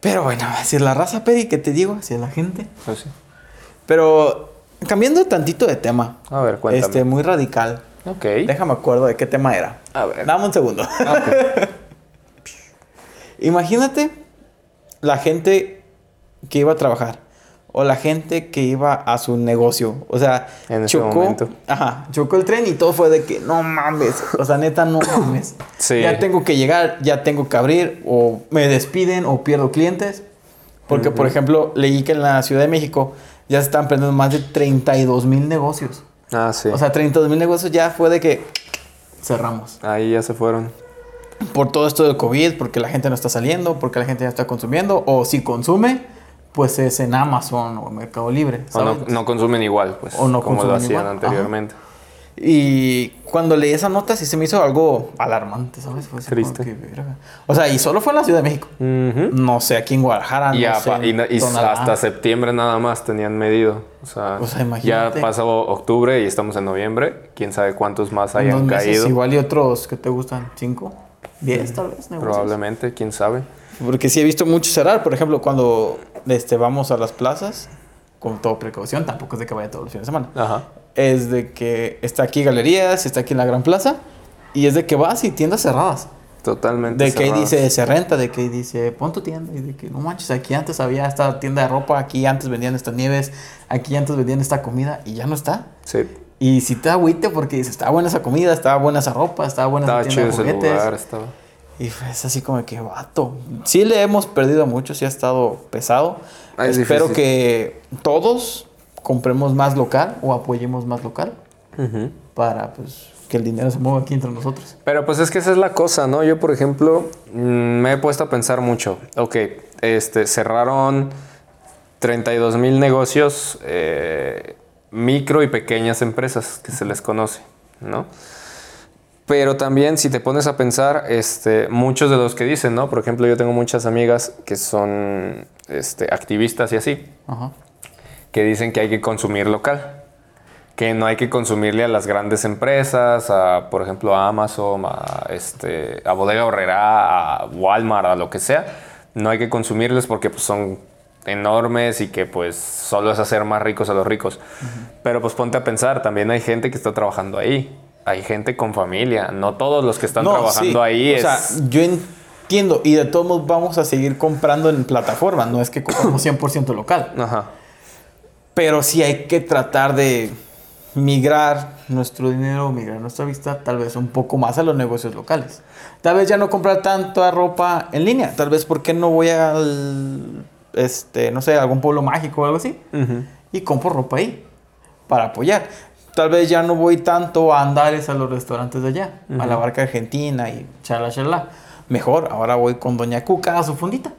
Pero bueno, así es la raza, Peri, que te digo, así es la gente. Pues sí. Pero cambiando tantito de tema. A ver, cuéntame. Este, muy radical. Ok. Déjame acuerdo de qué tema era. A ver. Dame un segundo. Ok. Imagínate la gente que iba a trabajar o la gente que iba a su negocio. O sea, En ese chocó, momento. ajá, chocó el tren y todo fue de que no mames, o sea, neta no mames. Sí. Ya tengo que llegar, ya tengo que abrir o me despiden o pierdo clientes. Porque, por ejemplo, leí que en la Ciudad de México ya se están perdiendo más de 32 mil negocios. Ah, sí. O sea, 32 mil negocios ya fue de que cerramos Ahí ya se fueron. por todo esto del COVID, porque la gente no está saliendo, porque la gente ya está consumiendo, o si consume, pues es en Amazon o Mercado Libre. O no, no consumen igual, pues. O no como lo hacían igual, anteriormente. Y cuando leí esa nota sí se me hizo algo alarmante, ¿sabes? Fue Triste. que. O sea, y solo fue en la Ciudad de México. No sé, aquí en Guadalajara, Y, no sé. y en y hasta septiembre nada más tenían medido. O sea, O sea, ya pasó octubre y estamos en noviembre. Quién sabe cuántos más hayan meses, caído. Igual y otros que te gustan, ¿cinco? ¿Diez tal vez? negocios? Probablemente, quién sabe. Porque sí he visto mucho cerrar. Por ejemplo, cuando este, vamos a las plazas, con toda precaución, tampoco es de que vaya todos los fines de semana. Ajá. Es de que está aquí galerías, está aquí en la Gran Plaza, y es de que vas y tiendas cerradas. Totalmente. De que ahí dice se renta, de que ahí dice pon tu tienda, y de que no manches, aquí antes había esta tienda de ropa, aquí antes vendían estas nieves, aquí antes vendían esta comida, y ya no está. Sí. Y si te agüite porque dices, estaba buena esa comida, estaba buena esa ropa, estaba buena Estaba esa chido tienda de ese juguetes. lugar. Estaba... Y es así como que, vato. Sí le hemos perdido mucho, sí ha estado pesado. Ah, es Espero difícil. que todos compremos más local o apoyemos más local para pues que el dinero se mueva aquí entre nosotros. Pero pues es que esa es la cosa, ¿no? Yo, por ejemplo, mm, me he puesto a pensar mucho. Ok, este, cerraron 32 mil negocios, eh, micro y pequeñas empresas que se les conoce, ¿no? Pero también si te pones a pensar, este, muchos de los que dicen, ¿no? Por ejemplo, yo tengo muchas amigas que son este, activistas y así, Ajá. que dicen que hay que consumir local, que no hay que consumirle a las grandes empresas, a, por ejemplo, a Amazon, a, este, a Bodega Horrera, a Walmart, a lo que sea. No hay que consumirles porque pues, son enormes y que pues solo es hacer más ricos a los ricos. Pero pues ponte a pensar, también hay gente que está trabajando ahí. Hay gente con familia. No todos los que están No, trabajando sí. ahí o es... sea, yo entiendo y de todos modos vamos a seguir comprando en plataforma, no es que compramos 100% local, Ajá. pero sí hay que tratar de migrar nuestro dinero, migrar nuestra vista tal vez un poco más a los negocios locales. Tal vez ya no comprar tanta ropa en línea, tal vez porque no voy al este, no sé, algún pueblo mágico o algo así y compro ropa ahí para apoyar. Tal vez ya no voy tanto a andares a los restaurantes de allá, a la barca argentina y chala chala. Mejor, ahora voy con Doña Cuca a su fundita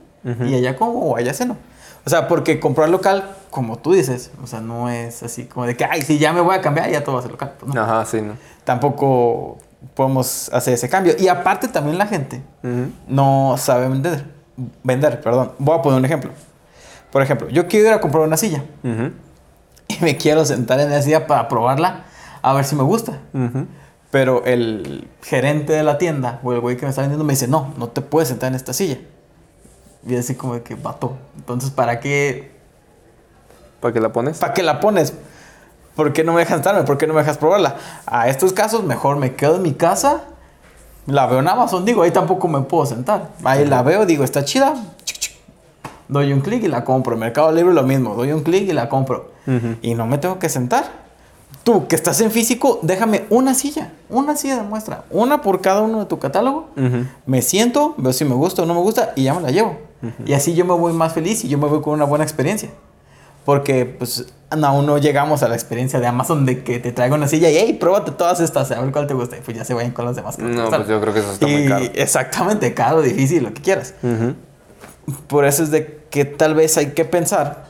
y allá como o allá ceno. O sea, porque comprar local, como tú dices, o sea, no es así como de que, ay, si ya me voy a cambiar, ya todo va a ser local. Pues no. Ajá, sí, ¿no? Tampoco podemos hacer ese cambio. Y aparte también la gente Ujú. no sabe vender. Vender, perdón. Voy a poner un ejemplo. Por ejemplo, yo quiero ir a comprar una silla. Y me quiero sentar en esa silla para probarla a ver si me gusta. Ujú. Pero el gerente de la tienda o el güey que me está vendiendo me dice, no, no te puedes sentar en esta silla. Y así como de que vato. Entonces, ¿para qué? ¿Para qué la pones? ¿Para qué la pones? ¿Por qué no me dejas sentarme? ¿Por qué no me dejas probarla? A estos casos, mejor me quedo en mi casa. La veo en Amazon, digo, ahí tampoco me puedo sentar. Ahí la veo, digo, está chida. Doy un clic y la compro. Mercado Libre lo mismo. Doy un clic y la compro. Y no me tengo que sentar. Tú, que estás en físico, déjame una silla. Una silla de muestra. Una por cada uno de tu catálogo. Me siento, veo si me gusta o no me gusta y ya me la llevo. Y así yo me voy más feliz y yo me voy con una buena experiencia. Porque pues aún no llegamos a la experiencia de Amazon de que te traiga una silla y hey, pruébate todas estas, a ver cuál te gusta. Y pues ya se vayan con las demás. que No, pues yo creo que eso está muy caro. Exactamente, caro, difícil, lo que quieras. Por eso es de que tal vez hay que pensar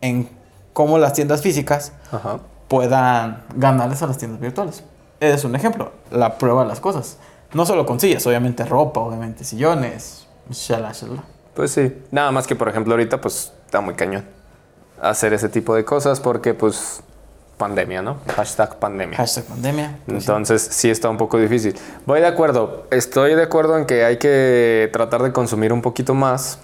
en cómo las tiendas físicas Ajá. puedan ganarles a las tiendas virtuales. es un ejemplo. La prueba de las cosas. No solo con sillas, obviamente ropa, obviamente sillones, shala, shala. Pues sí, nada más que por ejemplo ahorita pues está muy cañón hacer ese tipo de cosas porque pues pandemia, ¿no? Hashtag pandemia. Hashtag pandemia. pues sí. Entonces sí está un poco difícil. Voy de acuerdo, estoy de acuerdo en que hay que tratar de consumir un poquito más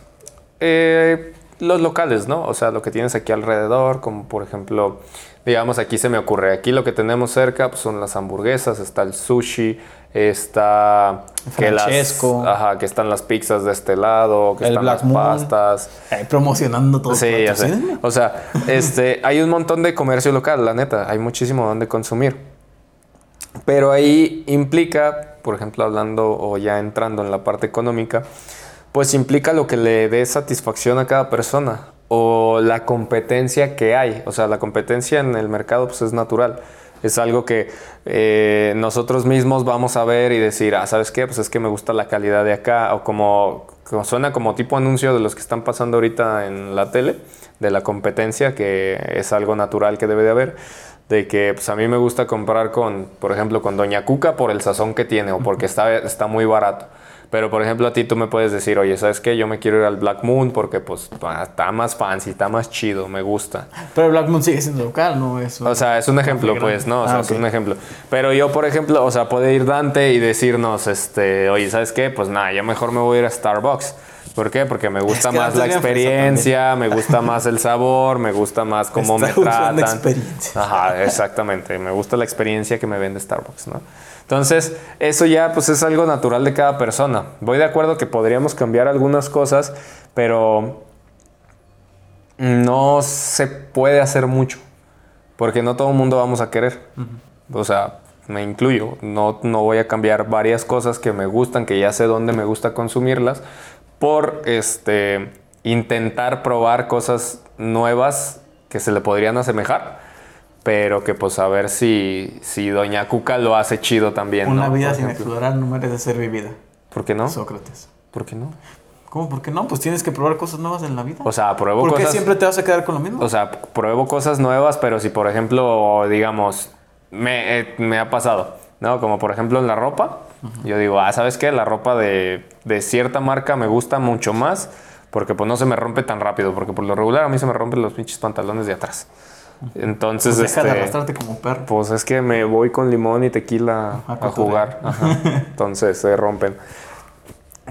eh, los locales, ¿no? O sea, lo que tienes aquí alrededor, como por ejemplo, digamos aquí se me ocurre, aquí lo que tenemos cerca pues, son las hamburguesas, está el sushi, está que las, Francesco. ajá, que están las pizzas de este lado, que El están Black las Moon. pastas. Ay, promocionando todo. Sí, ya sé. O sea, este, hay un montón de comercio local, la neta. Hay muchísimo donde consumir. Pero ahí implica, por ejemplo, hablando o ya entrando en la parte económica, pues implica lo que le dé satisfacción a cada persona o la competencia que hay. O sea, la competencia en el mercado pues es natural. Es algo que eh, nosotros mismos vamos a ver y decir, ah, ¿sabes qué? Pues es que me gusta la calidad de acá. O como, como suena como tipo anuncio de los que están pasando ahorita en la tele, de la competencia, que es algo natural que debe de haber. De que pues a mí me gusta comprar con, por ejemplo, con Doña Cuca por el sazón que tiene o porque está, está muy barato. Pero, por ejemplo, a ti tú me puedes decir, oye, ¿sabes qué? Yo me quiero ir al Black Moon porque, pues, está más fancy, está más chido, me gusta. Pero Black Moon sigue siendo local, ¿no? Es O sea, es un ejemplo, pues, ¿no? O sea, Ah, es ok. un ejemplo. Pero yo, por ejemplo, o sea, puede ir Dante y decirnos, este, oye, ¿sabes qué? Pues nada, yo mejor me voy a ir a Starbucks. ¿Por qué? Porque me gusta que más la es experiencia, me gusta más el sabor, me gusta más cómo me Está tratan. experiencia. Ajá, exactamente. Me gusta la experiencia que me vende Starbucks, ¿no? Entonces, eso ya pues es algo natural de cada persona. Voy de acuerdo que podríamos cambiar algunas cosas, pero no se puede hacer mucho, porque no todo el mundo vamos a querer. O sea, me incluyo, no, no voy a cambiar varias cosas que me gustan, que ya sé dónde me gusta consumirlas, por este, intentar probar cosas nuevas que se le podrían asemejar, pero que pues a ver si, si Doña Cuca lo hace chido también. Una ¿no? vida Por sin ejemplo. explorar no merece ser vivida. ¿Por qué no? Sócrates. ¿Por qué no? ¿Cómo? ¿Por qué no? Pues tienes que probar cosas nuevas en la vida. O sea, pruebo ¿Por qué cosas... siempre te vas a quedar con lo mismo? O sea, pruebo cosas nuevas, pero si por ejemplo, digamos, me, eh, me ha pasado, ¿no? Como por ejemplo en la ropa, yo digo, ah, ¿sabes qué? La ropa de, de cierta marca me gusta mucho más porque pues no se me rompe tan rápido, porque por lo regular a mí se me rompen los pinches pantalones de atrás. Entonces, Pues deja de este, arrastrarte como perro. pues es que me voy con limón y tequila A jugar. Ajá. Entonces se rompen.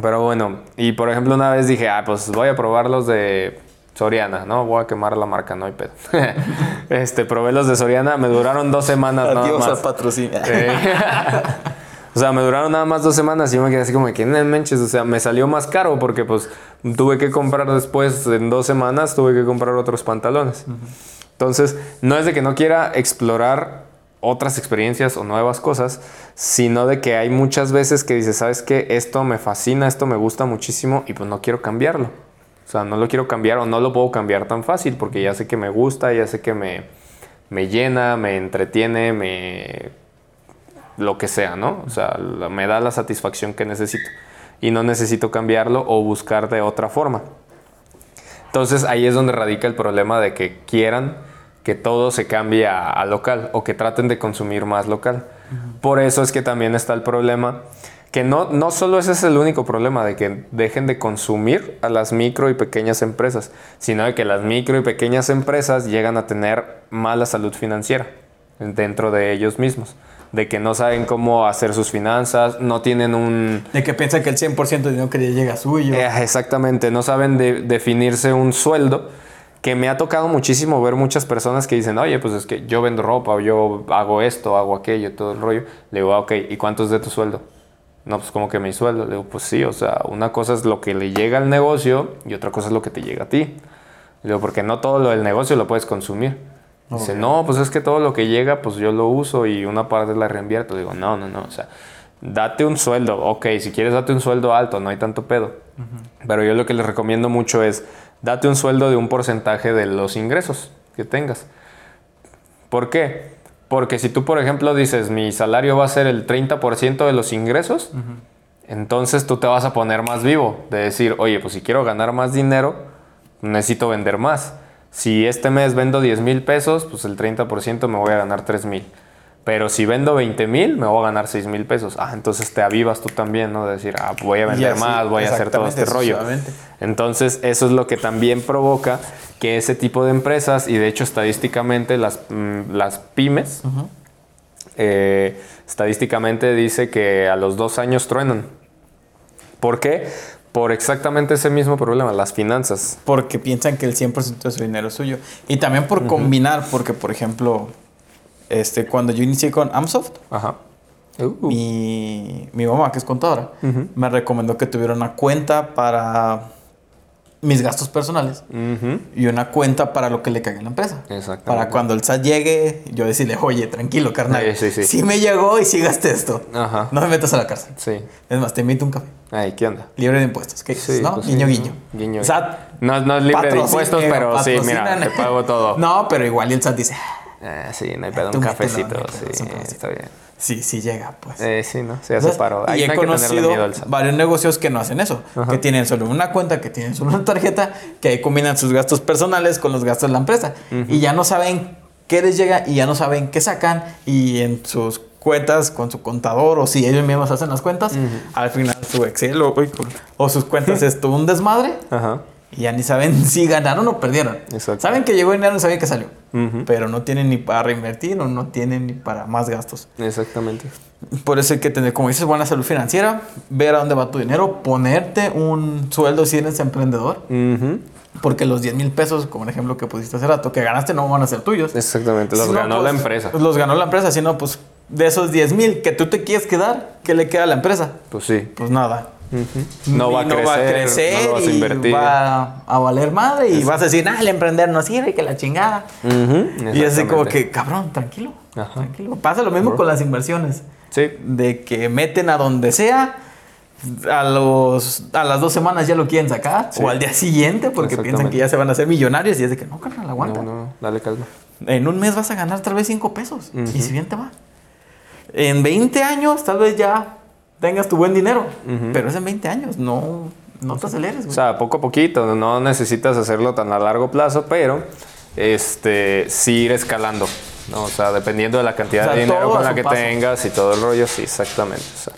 Pero bueno, y por ejemplo una vez dije, ah, pues voy a probar los de Soriana, ¿no? Voy a quemar la marca, no hay pedo. este, probé los de Soriana, me duraron dos semanas nada Adiós más. al patrocinio. Eh, o sea, me duraron nada más dos semanas y yo me quedé así como que, "No manches, o sea, me salió más caro porque pues tuve que comprar después, en dos semanas, tuve que comprar otros pantalones. Entonces, no es de que no quiera explorar otras experiencias o nuevas cosas, sino de que hay muchas veces que dices, ¿sabes qué? Esto me fascina, esto me gusta muchísimo y pues no quiero cambiarlo. O sea, no lo quiero cambiar o no lo puedo cambiar tan fácil porque ya sé que me gusta, ya sé que me, me llena, me entretiene, me... lo que sea, ¿no? O sea, me da la satisfacción que necesito y no necesito cambiarlo o buscar de otra forma. Entonces ahí es donde radica el problema de que quieran que todo se cambie a, a local o que traten de consumir más local. Por eso es que también está el problema, que no, no solo ese es el único problema de que dejen de consumir a las micro y pequeñas empresas, sino de que las micro y pequeñas empresas llegan a tener mala salud financiera dentro de ellos mismos, de que no saben cómo hacer sus finanzas, no tienen un, De que piensa que el 100% de dinero que le llega suyo. eh, exactamente, no saben de- definirse un sueldo. Que me ha tocado muchísimo ver muchas personas que dicen, oye, pues es que yo vendo ropa, o yo hago esto, hago aquello, todo el rollo. Le digo, ah, ok, ¿y cuánto es de tu sueldo? No, pues como que mi sueldo. Le digo, pues sí, o sea, una cosa es lo que le llega al negocio y otra cosa es lo que te llega a ti. Le digo, porque no todo lo del negocio lo puedes consumir. Dice, no, pues es que todo lo que llega, pues yo lo uso y una parte la reinvierto. Digo, no, no, no, o sea, date un sueldo. Ok, si quieres date un sueldo alto, no hay tanto pedo. Pero yo lo que les recomiendo mucho es, date un sueldo de un porcentaje de los ingresos que tengas. ¿Por qué? Porque si tú, por ejemplo, dices, mi salario va a ser el 30% de los ingresos, entonces tú te vas a poner más vivo, de decir, oye, pues si quiero ganar más dinero, necesito vender más. Si este mes vendo 10 mil pesos, pues el 30% me voy a ganar 3 mil. Pero si vendo 20 mil, me voy a ganar 6 mil pesos. Ah, entonces te avivas tú también, ¿no? De decir, ah, voy a vender así, más, voy a hacer todo este rollo. Entonces, eso es lo que también provoca que ese tipo de empresas, y de hecho estadísticamente las, mm, las pymes, eh, estadísticamente dice que a los dos años truenan. ¿Por qué? Por exactamente ese mismo problema, las finanzas. Porque piensan que el 100% de su dinero es suyo. Y también por combinar, porque por ejemplo, este, cuando yo inicié con Amsoft, Ajá. Uh, mi, mi mamá, que es contadora, me recomendó que tuviera una cuenta para mis gastos personales ujú. y una cuenta para lo que le caiga a la empresa. Exactamente. Para cuando el SAT llegue, yo decirle, oye, tranquilo, carnal. Sí, sí, sí. me llegó y sí gasté esto. Ajá. No me metas a la cárcel. Sí. Es más, te invito un café. Ay, ¿qué onda? Libre de impuestos. ¿Qué dices? Sí, ¿No? pues sí, guiño, guiño. Guiño, SAT. No, no es libre de impuestos, pero sí, mira, te pago todo. No, pero igual y el SAT dice, Eh, sí, no hay pedo, Tú un cafecito, sí, un está bien. sí, sí llega, pues. Eh, sí, ¿no? Se hace paro. Ahí y no he conocido miedo al SAT. varios negocios que no hacen eso, que tienen solo una cuenta, que tienen solo una tarjeta, que ahí combinan sus gastos personales con los gastos de la empresa. Y ya no saben qué les llega y ya no saben qué sacan y en sus cuentas con su contador o si ellos mismos hacen las cuentas, al final su Excel o, o sus cuentas es todo un desmadre Ajá. Y ya ni saben si ganaron o perdieron. Exacto. Saben que llegó dinero y saben que salió, pero no tienen ni para reinvertir o no tienen ni para más gastos. Exactamente. Por eso hay que tener, como dices, buena salud financiera, ver a dónde va tu dinero, ponerte un sueldo si eres emprendedor, porque los 10 mil pesos, como el ejemplo que pusiste hace rato, que ganaste no van a ser tuyos. Exactamente, los Si no, ganó pues, la empresa. Los ganó la empresa, si no, pues de esos 10 mil que tú te quieres quedar, ¿qué le queda a la empresa? Pues sí. Pues nada. No, va a, crecer, no lo vas a y va a valer madre y vas a decir, ah, el emprender no sirve, que la chingada. Ujú, Y así como que, cabrón, tranquilo. Ajá. Tranquilo. Pasa lo mismo con las inversiones. Sí. De que meten a donde sea. A, los, a las dos semanas ya lo quieren sacar. Sí. O al día siguiente porque piensan que ya se van a hacer millonarios. Y es de que no, carnal, aguanta. No, no, dale calma. En un mes vas a ganar tal vez cinco pesos. Ujú. Y si bien te va. En 20 años tal vez ya tengas tu buen dinero. Pero es en 20 años. No, no te aceleres, O güey. sea, poco a poquito, no necesitas hacerlo tan a largo plazo, pero este sí ir escalando. ¿no? O sea, dependiendo de la cantidad O sea, de dinero con la que paso. tengas y todo el rollo, sí, exactamente. O sea,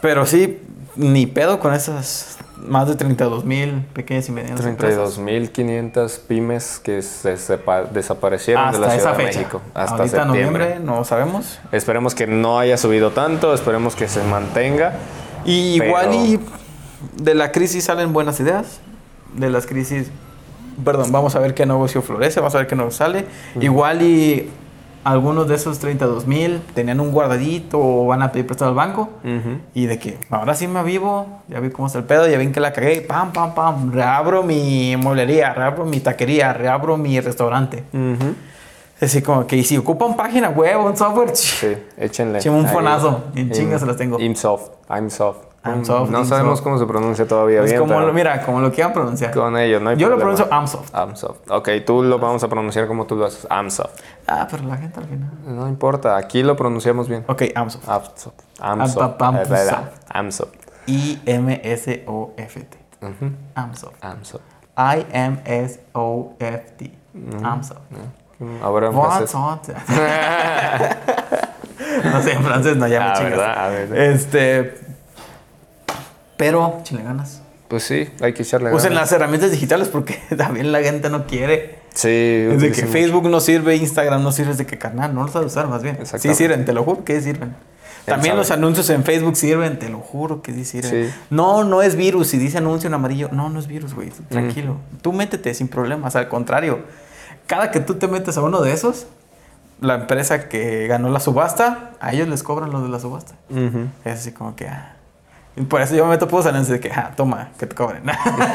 Pero sí, ni pedo con esas más de 32 mil pequeñas y medianas empresas. 32.500 pymes que se desaparecieron de la Hasta Ciudad esa de fecha. México. Hasta Ahorita septiembre. noviembre no sabemos. Esperemos que no haya subido tanto, esperemos que se mantenga. Y Pero- igual y de la crisis salen buenas ideas. De las crisis, perdón, vamos a ver qué negocio florece, vamos a ver qué nos sale. Igual y algunos de esos 32 mil tenían un guardadito o van a pedir prestado al banco. Ujú. Y de que ahora sí me avivo, ya vi cómo está el pedo, ya vi que la cagué, pam, pam, pam, reabro mi mueblería, reabro mi taquería, reabro mi restaurante. Ujú. Así como que y si ocupan página web un software, Sí, échenle. Un fonazo, en chinga se las tengo. Imsoft, Imsoft. No sabemos cómo se pronuncia todavía es bien, como, pero lo- mira, como lo quieran pronunciar. con ello no hay Yo lo pronuncio Amsoft. Amsoft. Ok, tú lo vamos a pronunciar como tú lo haces. Amsoft. Ah, pero la gente al final. No importa, aquí lo pronunciamos bien. Ok, Amsoft. Amsoft. Amsoft. Amsoft. I-M-S-O-F-T. Amsoft. Amsoft. I-M-S-O-F-T. Amsoft. Ahora en francés. no sé, en francés no, ya me Ah, chingas. ¿verdad? A ver. Este. Pero, chile ganas. Pues sí, hay que echarle Usen ganas. las herramientas digitales porque también la gente no quiere. Sí, Es de que Facebook no sirve, Instagram no sirve, es de que carnal, no lo sabes usar más bien. Sí sirven, te lo juro que sirven. También sabe. los anuncios en Facebook sirven, te lo juro que sí sirven. Sí. No, no es virus. Si dice anuncio en amarillo, no, no es virus, güey. Tranquilo. Tú métete sin problemas. Al contrario, cada que tú te metes a uno de esos, la empresa que ganó la subasta, a ellos les cobran los de la subasta. Ujú. Es así como que. ah. Y por eso yo me meto puros anuncios de que, ah, toma, que te cobren.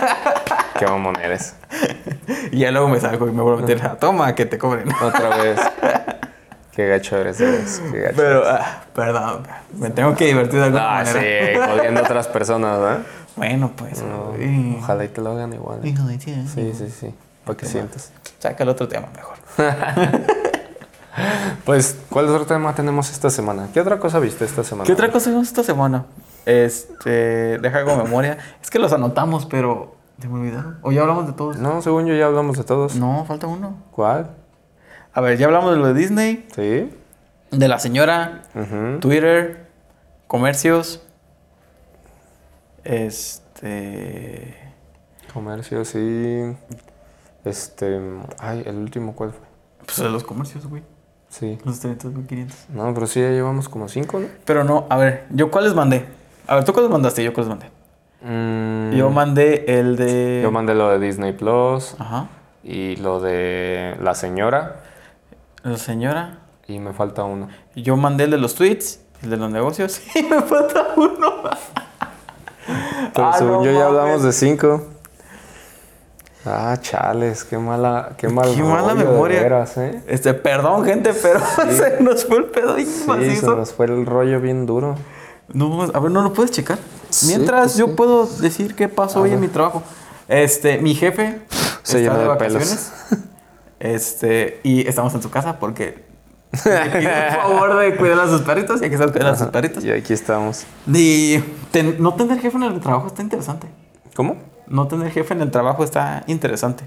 Qué mamón eres. y ya luego me salgo y me vuelvo a meter, ah, toma, que te cobren. Otra vez. Qué gacho eres, eres. Qué gacho. Pero, ah, perdón, me tengo que divertir de alguna Ah, sí, manera. jodiendo a otras personas, ¿verdad? Bueno, pues. No, ojalá y te lo hagan igual. ¿eh? Sí, sí, sí. Para que sientas. Saca el otro tema mejor. Pues, ¿cuál otro tema tenemos esta semana? ¿Qué otra cosa viste esta semana? ¿Qué otra cosa vimos esta semana? Este, deja con memoria. Es que los anotamos, pero se me olvidaron. ¿O ya hablamos de todos? No, según yo ya hablamos de todos. No, falta uno. ¿Cuál? A ver, ya hablamos de lo de Disney. Sí. de la señora, Ujú. Twitter, comercios, este... Comercio, sí. Este. Ay, el último, ¿cuál fue? Pues de los comercios, güey. Sí. Los 32.500. No, pero sí ya llevamos como cinco, ¿no? Pero no, a ver, ¿yo cuáles mandé? A ver, ¿tú cuáles mandaste? Yo cuáles mandé. Mm, Yo mandé el de... yo mandé lo de Disney Plus Ajá. y lo de la señora. La señora. Y me falta uno. Yo mandé el de los tweets, el de los negocios. Y me falta uno. Pero Ah, según no yo ya hablamos de cinco. Ah, chales, qué mala, qué mal Qué mala memoria. veras, ¿eh? Este, perdón, gente, pero se nos fue el pedo bien Sí, se nos fue el rollo bien duro. No, a ver, no lo puedes checar. Sí, Mientras pues yo sí. puedo decir qué pasó A hoy en mi trabajo. Este, mi jefe Se está de pelos. vacaciones. Este, y estamos en su casa porque el favor de cuidar a sus perritos y hay que estar cuidando a sus perritos. Y aquí estamos. Y ten- no tener jefe en el trabajo está interesante. ¿Cómo? No tener jefe en el trabajo está interesante.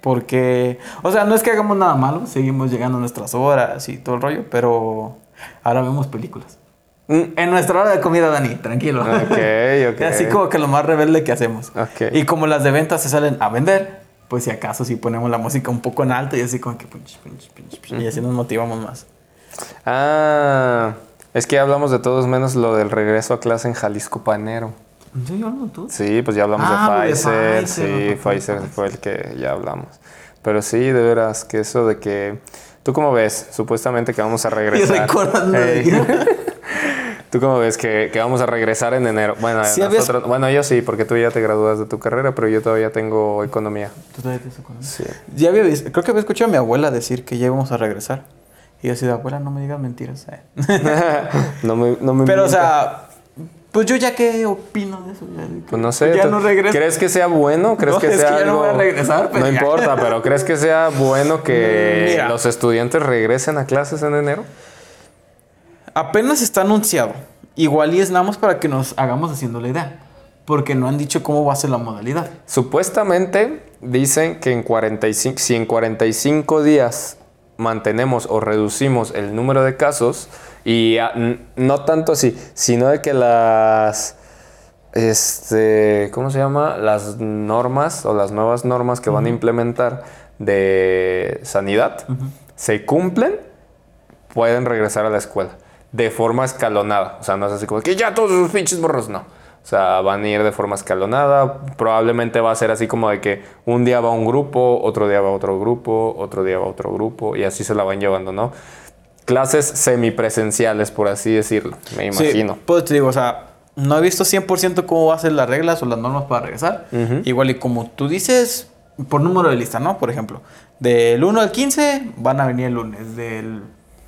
Porque, o sea, no es que hagamos nada malo, seguimos llegando a nuestras horas y todo el rollo, pero ahora vemos películas. Mm, En nuestra hora de comida, Dani, tranquilo. Ok, ok. Así como que lo más rebelde que hacemos. Ok. Y como las de ventas se salen a vender, pues si acaso si ponemos la música un poco en alto y así como que punch, punch, punch, punch, y así nos motivamos más. Ah, es que ya hablamos de todos menos lo del regreso a clase en Jalisco Panero. ¿Sí, tú? Sí, pues ya hablamos Ah, de de Pfizer. Sí, Pfizer fue el que ya hablamos. Pero sí, de veras, que eso de que... ¿Tú cómo ves? Supuestamente que vamos a Y regresar. recordando de Ey. que- ¿Tú cómo ves que, que vamos a regresar en enero? Bueno, Sí, habías- nosotros- bueno, yo sí, porque tú ya te gradúas de tu carrera, pero yo todavía tengo economía. ¿Tú todavía acuerdas? Sí. Ya había visto, creo que había escuchado a mi abuela decir que ya íbamos a regresar. Y yo así de abuela, no me digas mentiras. eh". no me, no me Pero, o sea, pues yo ya qué opino de eso. Ya, Pues no sé. Ya ¿tú no regreso. ¿Crees que sea bueno? ¿Crees No, que es sea que ya no algo... voy a regresar, pero no ya. importa, pero ¿crees que sea bueno que Mira. los estudiantes regresen a clases en enero? Apenas está anunciado. Igual y es nada más para que nos hagamos haciendo la idea. Porque no han dicho cómo va a ser la modalidad. Supuestamente dicen que en 45, si en 45 días mantenemos o reducimos el número de casos, y no tanto así, sino de que las, este, ¿cómo se llama? Las normas o las nuevas normas que van a implementar de sanidad se cumplen, pueden regresar a la escuela de forma escalonada. O sea, no es así como que ya todos esos pinches borros, no. O sea, van a ir de forma escalonada. Probablemente va a ser así como de que un día va un grupo, otro día va otro grupo, otro día va otro grupo, y así se la van llevando, ¿no? Clases semipresenciales, por así decirlo, me imagino. Sí, pues te digo, o sea, no he visto 100% cómo va a ser las reglas o las normas para regresar. Igual y como tú dices, por número de lista, ¿no? Por ejemplo, del 1 al 15 van a venir el lunes, del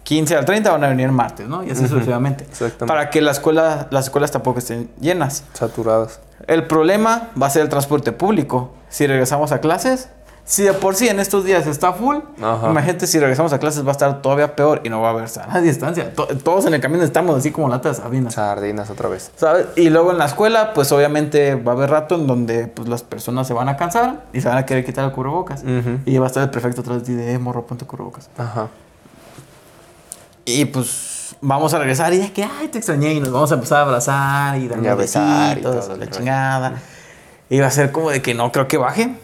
15 al 30 van a venir martes, ¿no? Y así sucesivamente. Exactamente. Para que la escuela, las escuelas tampoco estén llenas. Saturadas. El problema va a ser el transporte público. Si regresamos a clases, si de por sí en estos días está full, Ajá. imagínate si regresamos a clases va a estar todavía peor y no va a haber sana distancia. To- todos en el camino estamos así como latas de sardinas. Sardinas otra vez. ¿Sabes? Y luego en la escuela, pues obviamente va a haber rato en donde pues, las personas se van a cansar y se van a querer quitar el cubrebocas. Ujú. Y va a estar el prefecto atrás de ti de, "Eh, morro, ponte cubrebocas. Ajá. Y pues vamos a regresar y ya que, ay, te extrañé y nos vamos a empezar a abrazar y Y a besar y todo la chingada. Y va a ser como de que no creo que baje,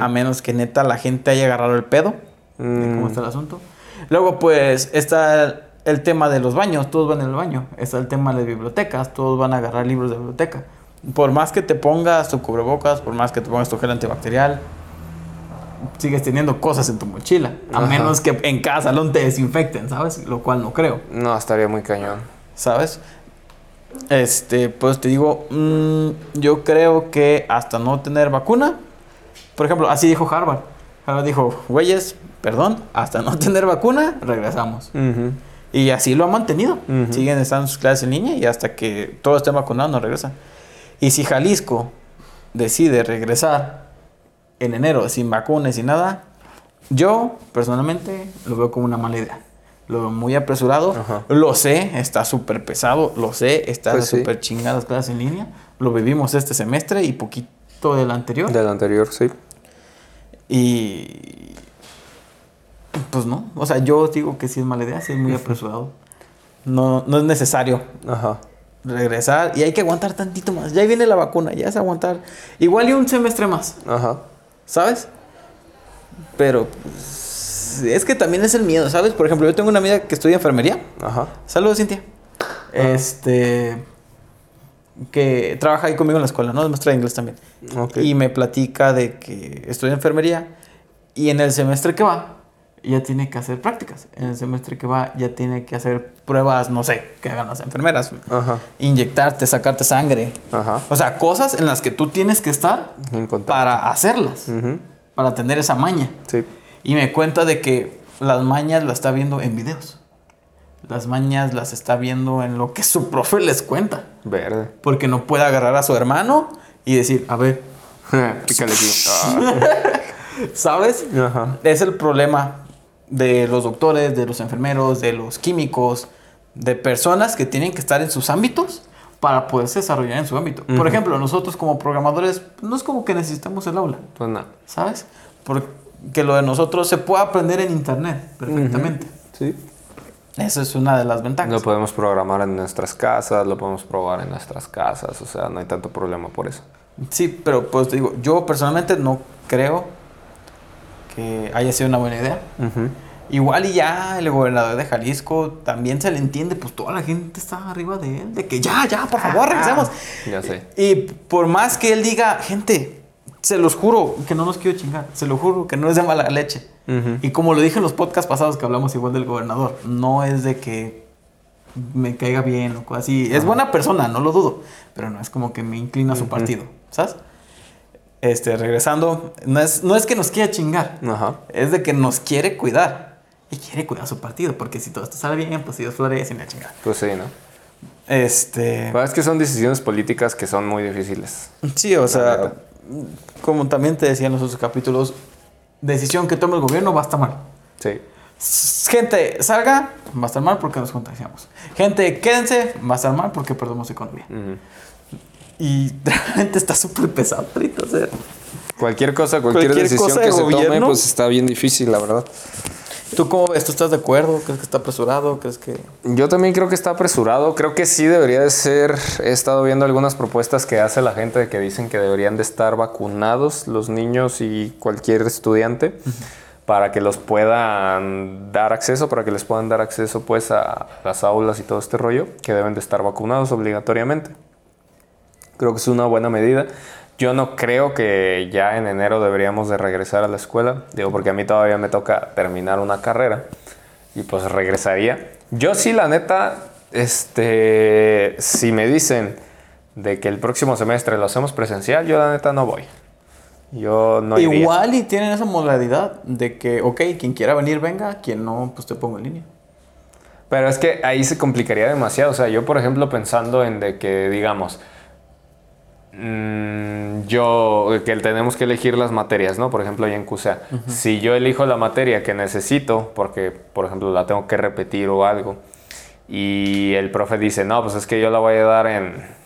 a menos que neta la gente haya agarrado el pedo de Mm. cómo está el asunto. Luego pues está el tema de los baños, todos van en el baño. Está el tema de las bibliotecas, todos van a agarrar libros de biblioteca. Por más que te pongas tu cubrebocas, por más que te pongas tu gel antibacterial, sigues teniendo cosas en tu mochila. A Ajá. menos que en cada salón te desinfecten, ¿sabes? Lo cual no creo. No, estaría muy cañón. ¿sabes? Este, pues te digo, mm, yo creo que hasta no tener vacuna, por ejemplo, así dijo Harvard. Harvard dijo, güeyes, perdón, hasta no tener vacuna, regresamos. Y así lo han mantenido. Siguen estando sus clases en línea y hasta que todos estén vacunados no regresan. Y si Jalisco decide regresar en enero sin vacunas y nada, yo personalmente lo veo como una mala idea. Lo veo muy apresurado. Ajá. Lo sé, está súper pesado. Lo sé, está Pues sí. súper chingadas clases en línea. Lo vivimos este semestre y poquito del anterior. Del anterior, sí. Y pues no. O sea, yo digo que sí es mala idea, sí es muy apresurado. No, no es necesario Ajá. regresar y hay que aguantar tantito más. Ya viene la vacuna, ya es aguantar. Igual y un semestre más, Ajá. ¿Sabes? Pero pues, es que también es el miedo, ¿sabes? Por ejemplo, yo tengo una amiga que estudia enfermería. Ajá. Saludos, Cintia. Este. Que trabaja ahí conmigo en la escuela, ¿no? Es maestra de inglés también. Y me platica de que estudia enfermería y en el semestre que va ya tiene que hacer prácticas. En el semestre que va ya tiene que hacer pruebas, no sé, que hagan las enfermeras. Ajá. Inyectarte, sacarte sangre. Ajá. O sea, cosas en las que tú tienes que estar para hacerlas, Ujú. para tener esa maña. Sí. Y me cuenta de que las mañas las está viendo en videos. Las mañas las está viendo en lo que su profe les cuenta. Verde. Porque no puede agarrar a su hermano y decir, a ver, Pícale aquí. ¿sabes? Ah. Ajá. Es el problema de los doctores, de los enfermeros, de los químicos, de personas que tienen que estar en sus ámbitos para poderse desarrollar en su ámbito. Por ejemplo, nosotros como programadores, no es como que necesitamos el aula, Pues nada. ¿sabes? Porque lo de nosotros se puede aprender en internet perfectamente. Sí. Esa es una de las ventajas. Lo podemos programar en nuestras casas, lo podemos probar en nuestras casas, o sea, no hay tanto problema por eso. Sí, pero pues te digo, yo personalmente no creo que haya sido una buena idea. Igual y ya el gobernador de Jalisco también se le entiende, pues toda la gente está arriba de él, de que ya, ya, por favor, regresemos. Ya sé. Y por más que él diga, gente, se los juro que no nos quiero chingar, se lo juro que no es de mala leche. Y como lo dije en los podcasts pasados que hablamos igual del gobernador, no es de que me caiga bien o así. Es buena persona, no lo dudo, pero no es como que me inclina a su partido, ¿sabes? Este, regresando, no es, no es que nos quiera chingar, Ajá. es de que nos quiere cuidar. Y quiere cuidar su partido, porque si todo esto sale bien, pues Dios florece y la chingada. Pues sí, ¿no? Este. Pero es que son decisiones políticas que son muy difíciles. Sí, o sea, neta. como también te decía en los otros capítulos, decisión que tome el gobierno va a estar mal. Sí. Gente, salga, va a estar mal porque nos contagiamos. Gente, quédense, va a estar mal porque perdemos economía. Ujú. Y realmente está súper pesado ahorita, o sea. Cualquier cosa, cualquier, Cualquier decisión cosa que se tome, pues está bien difícil, la verdad. ¿Tú cómo ves? ¿Tú estás de acuerdo? ¿Crees que está apresurado? ¿Crees que...? Yo también creo que está apresurado. Creo que sí debería de ser. He estado viendo algunas propuestas que hace la gente de que dicen que deberían de estar vacunados los niños y cualquier estudiante para que los puedan dar acceso, para que les puedan dar acceso pues a las aulas y todo este rollo, que deben de estar vacunados obligatoriamente. Creo que es una buena medida. Yo no creo que ya en enero deberíamos de regresar a la escuela, digo, porque a mí todavía me toca terminar una carrera y pues regresaría. Yo sí, la neta, este, si me dicen de que el próximo semestre lo hacemos presencial, yo la neta no voy. Yo no iría. Igual y tienen esa modalidad de que, ok, quien quiera venir, venga. Quien no, pues te pongo en línea. Pero es que ahí se complicaría demasiado. O sea, yo, por ejemplo, pensando en de que, digamos, mm, yo, que tenemos que elegir las materias, ¿no? Por ejemplo, ahí en CUSEA. Si yo elijo la materia que necesito, porque, por ejemplo, la tengo que repetir o algo, y el profe dice, no, pues es que yo la voy a dar en,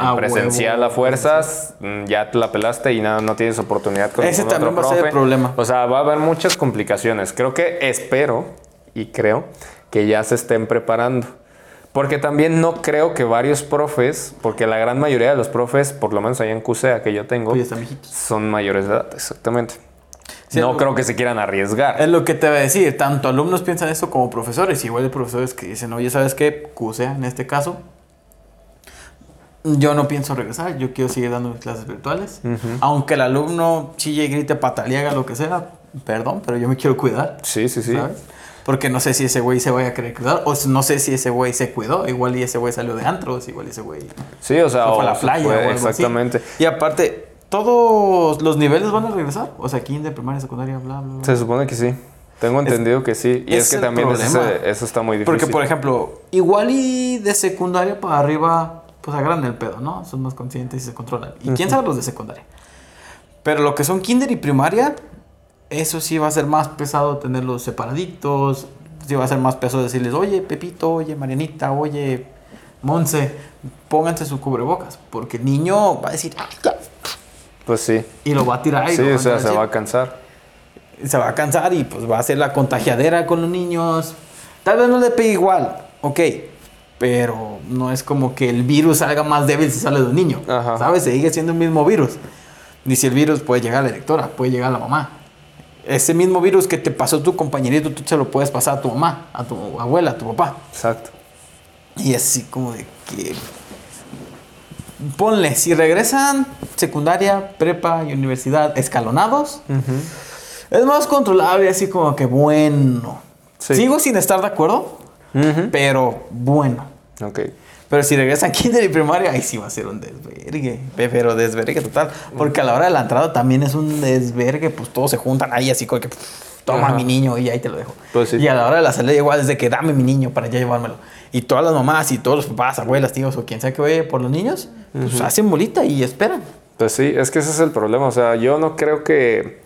Ah, presencial a fuerzas, mm, ya te la pelaste y nada, no tienes oportunidad con Ese ningún otro también va a ser el profe. problema. O sea, va a haber muchas complicaciones. Creo que espero y creo que ya se estén preparando. Porque también no creo que varios profes, porque la gran mayoría de los profes, por lo menos allá en CUSEA que yo tengo, Pues son mayores de edad, exactamente. Sí, no creo que se quieran arriesgar. Es lo que te voy a decir. Tanto alumnos piensan eso como profesores. Igual hay profesores que dicen, oye, ¿sabes qué? CUSEA, en este caso, yo no pienso regresar. Yo quiero seguir dando mis clases virtuales. Aunque el alumno chille, grite, patalegue, haga lo que sea. Perdón, pero yo me quiero cuidar. Sí, sí, sí. ¿sabes? Porque no sé si ese güey se vaya a querer cuidar. O no sé si ese güey se cuidó. Igual y ese güey salió de antros. Igual y ese güey Sí, o sea, se fue a la playa. fue- o algo así. exactamente. Y aparte, todos los niveles van a regresar. O sea, kinder, primaria, secundaria, bla, bla, bla. Se supone que sí. Tengo entendido que sí. Y es es, que también es ese- eso está muy difícil. Porque, por ejemplo, igual y de secundaria para arriba, pues agarran el pedo, ¿no? Son más conscientes y se controlan. Y quién sabe los de secundaria. Pero lo que son kinder y primaria, eso sí va a ser más pesado tenerlos separaditos. Sí va a ser más pesado decirles, oye, Pepito, oye, Marianita, oye, Monse, pónganse su cubrebocas. Porque el niño va a decir, "Ah, ya", Pues sí. y lo va a tirar. y Sí, o sea, a se va a cansar. se va a cansar y pues va a ser la contagiadera con los niños. Tal vez no le pegue igual, ok, pero no es como que el virus salga más débil si sale de un niño, Ajá. ¿sabes? Sigue siendo el mismo virus. Ni si el virus puede llegar a la directora, puede llegar a la mamá. Ese mismo virus que te pasó tu compañerito, tú se lo puedes pasar a tu mamá, a tu abuela, a tu papá. Exacto. Y así como de que... Ponle, si regresan secundaria, prepa y universidad escalonados, es más controlable, así como que bueno. Sí. Sigo sin estar de acuerdo, pero bueno. Ok. Pero si regresan kinder y primaria, ahí sí va a ser un desvergue. Pe- Pero desvergue total. Porque a la hora de la entrada también es un desvergue, pues todos se juntan ahí así como que toma Ajá. mi niño y ahí te lo dejo. Pues sí. Y a la hora de la salida igual es de que dame mi niño para ya llevármelo. Y todas las mamás y todos los papás, abuelas, tíos o quien sea que vaya por los niños, pues hacen bolita y esperan. Pues sí, es que ese es el problema. O sea, yo no creo que,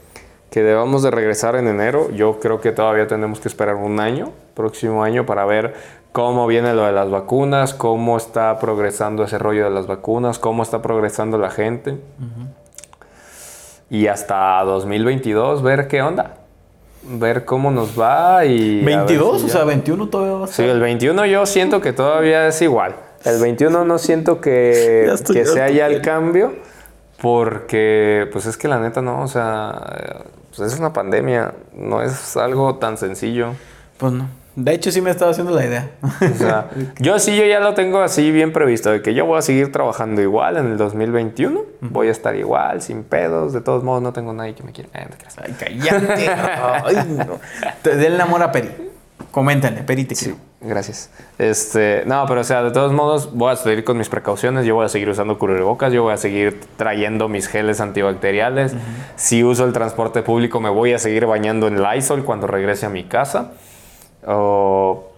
que debamos de regresar en enero. Yo creo que todavía tenemos que esperar un año, próximo año, para ver cómo viene lo de las vacunas, cómo está progresando ese rollo de las vacunas, cómo está progresando la gente. Y hasta 2022 ver qué onda. Ver cómo nos va y... a ver 22, si o ya- sea, 21 todavía va a Sí, ser. el 21 yo siento que todavía es igual. El 21 no siento que, estoy que sea ya el cambio, porque pues es que la neta no, o sea, pues es una pandemia, no es algo tan sencillo. Pues no. De hecho, sí me estaba haciendo la idea. O sea, yo sí, yo ya lo tengo así bien previsto, de que yo voy a seguir trabajando igual en el 2021, voy a estar igual, sin pedos, de todos modos no tengo nadie que me quiera. Eh, no. Ay, cállate. Ay, no. Te- Peri. Coméntenle, Peri te quiero. Gracias. Este, no, pero o sea, de todos modos voy a seguir con mis precauciones, yo voy a seguir usando cubrebocas, yo voy a seguir trayendo mis geles antibacteriales. Si uso el transporte público me voy a seguir bañando en Lysol cuando regrese a mi casa. O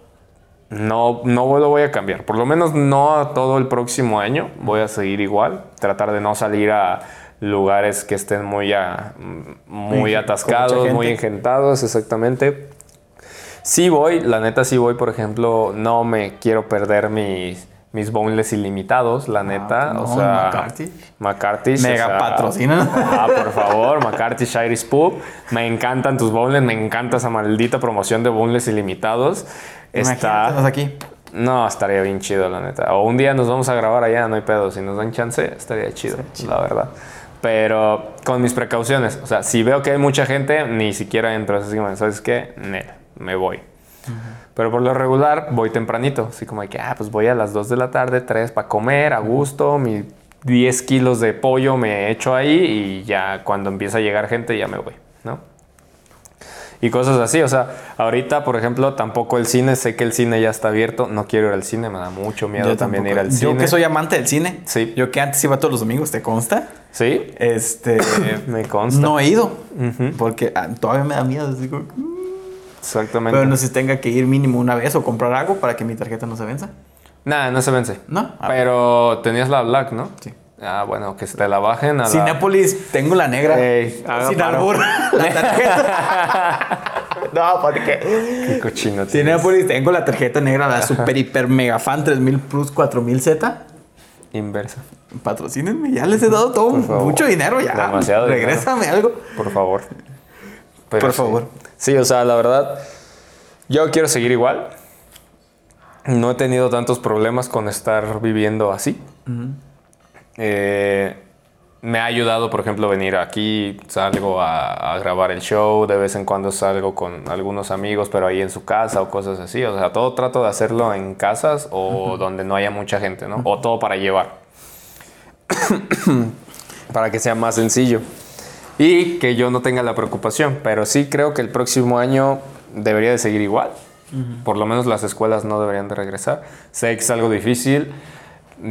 no, no lo voy a cambiar, por lo menos no a todo el próximo año, voy a seguir igual, tratar de no salir a lugares que estén muy, a- muy Con mucha atascados, muy engentados, exactamente. Sí voy, la neta sí voy, por ejemplo, no me quiero perder mis, mis boneless ilimitados, la neta. Ah, no, o sea, McCarthy. McCarthy. Mega patrocina. Ah, por favor, McCarthy Shires Pub. Me encantan tus boneless, me encanta esa maldita promoción de boneless ilimitados. Está... aquí. No, estaría bien chido, la neta. O un día nos vamos a grabar allá, no hay pedo. Si nos dan chance, estaría chido, la verdad. Pero con mis precauciones. O sea, si veo que hay mucha gente, ni siquiera entro. Así como, ¿sabes qué? Nel, me voy. Pero por lo regular, voy tempranito. Así como de que, ah, pues voy a las 2 de la tarde, 3 para comer a gusto. Mi 10 kilos de pollo me echo ahí y ya cuando empieza a llegar gente, ya me voy, ¿no? y cosas así. O sea, ahorita, por ejemplo, tampoco el cine, sé que el cine ya está abierto, no quiero ir al cine, me da mucho miedo Yo también tampoco. ir al cine. Yo que soy amante del cine. Sí. Yo que antes iba todos los domingos, ¿te consta? Sí, Este. me consta. no he ido. Porque ah, todavía me da miedo. así como, Exactamente. Pero no sé si tenga que ir mínimo una vez o comprar algo para que mi tarjeta no se venza. Nada, no se vence. ¿No? Ah, Pero tenías la black, ¿no? Sí. Ah, bueno, que se te la bajen a la... Cinépolis, tengo la negra. Ey, Sin albur. La tarjeta. no, ¿por qué? Cochino. Cinépolis, tengo la tarjeta negra, la super hiper mega fan 3000 Plus 4000 Z. Inversa. Patrocínenme, ya les he dado todo mucho dinero ya. Demasiado dinero. Regrésame algo. Por favor. Pero Por sí. favor. Sí, o sea, la verdad, yo quiero seguir igual. No he tenido tantos problemas con estar viviendo así. Eh, me ha ayudado, por ejemplo, venir aquí, salgo a, a grabar el show, de vez en cuando salgo con algunos amigos, pero ahí en su casa o cosas así. O sea, todo trato de hacerlo en casas o donde no haya mucha gente, ¿no? O todo para llevar. para que sea más sencillo. Y que yo no tenga la preocupación, pero sí creo que el próximo año debería de seguir igual. Por lo menos las escuelas no deberían de regresar. Sé que es algo difícil.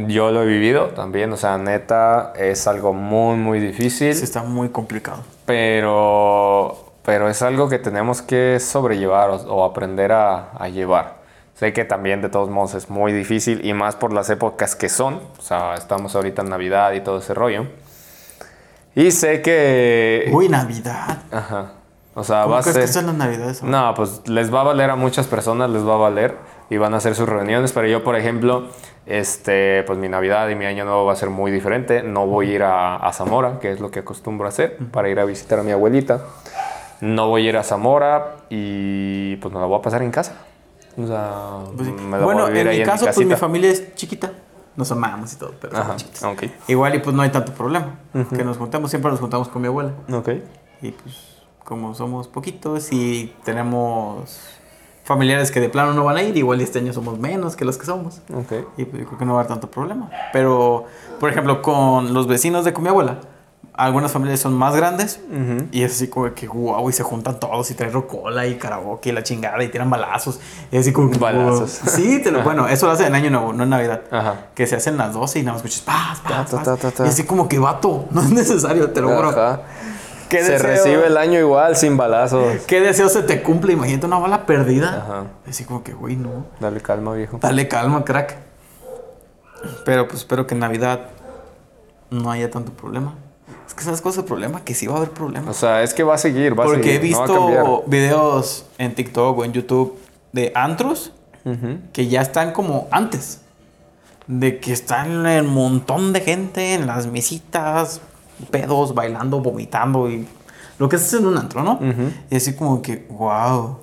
Yo lo he vivido también, o sea, neta, es algo muy, muy difícil, Sí, está muy complicado. pero, pero es algo que tenemos que sobrellevar o, o aprender a, a llevar. Sé que también de todos modos es muy difícil y más por las épocas que son, o sea, estamos ahorita en Navidad y todo ese rollo. Y sé que... Uy, Navidad. Ajá. O sea, ¿Cómo va a ser... que son las Navidades? No, pues les va a valer a muchas personas, les va a valer y van a hacer sus reuniones, pero yo, por ejemplo, este, pues mi Navidad y mi Año Nuevo va a ser muy diferente. No voy a ir a, a Zamora, que es lo que acostumbro a hacer, para ir a visitar a mi abuelita. no voy a ir a Zamora y pues me la voy a pasar en casa. O sea, Pues sí. me la bueno, voy a en ahí mi en mi caso, pues mi familia es chiquita. Nos amamos y todo, pero Ajá, chiquitos. ok. Igual y pues no hay tanto problema. Que nos juntamos, siempre nos juntamos con mi abuela. Ok. Y pues como somos poquitos y tenemos familiares que de plano no van a ir, igual este año somos menos que los que somos. Ok. Y pues yo creo que no va a haber tanto problema. Pero, por ejemplo, con los vecinos de con mi abuela, algunas familias son más grandes Ujú. y es así como que wow, y se juntan todos y traen rocola y karaoke y la chingada y tiran balazos. Y así como que, Balazos. wow. Sí, te lo, bueno, eso lo hacen en Año Nuevo, no en Navidad. Ajá. Que se hacen las 12 y nada más escuchas paz, paz, Ta, paz. ta, ta, ta. Y así como que vato, no es necesario, te lo juro. Ajá. ¿Qué Se deseo? recibe el año igual, sin balazos. ¿Qué deseo se te cumple? Imagínate una bala perdida. Ajá. Así como que, güey, no. Dale calma, viejo. Dale calma, crack. Pero pues espero que en Navidad no haya tanto problema. Es que sabes cuál es el problema, que sí va a haber O problemas. sea, es que va a seguir, va a Porque he seguir. no a cambiar. visto videos en TikTok o en YouTube de antros Ujú. que ya están como antes. De que están el montón de gente en las mesitas, pedos, bailando, vomitando y lo que es en un antro, ¿no? Y así como que, wow.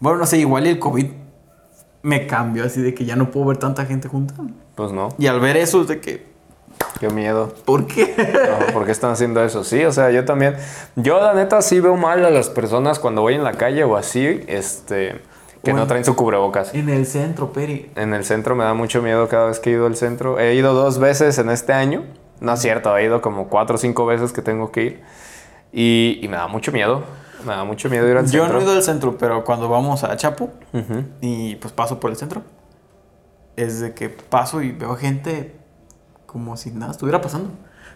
Bueno, no sé, igual el COVID me cambió así de que ya no puedo ver tanta gente junta. Pues no, Y al ver eso es de que, qué miedo. ¿por qué? No, ¿Por qué están haciendo eso? Sí, o sea, yo también. Yo, la neta, sí veo mal a las personas cuando voy en la calle o así, este, que no traen su cubrebocas. en el centro, Peri. En el centro me da mucho miedo cada vez que he ido al centro. He ido dos veces en este año. No es cierto, he ido como cuatro o cinco veces que tengo que ir. Y, y me da mucho miedo. Me da mucho miedo ir al Yo centro. no he ido al centro, pero cuando vamos a Chapo y pues paso por el centro, es de que paso y veo gente como si nada estuviera pasando.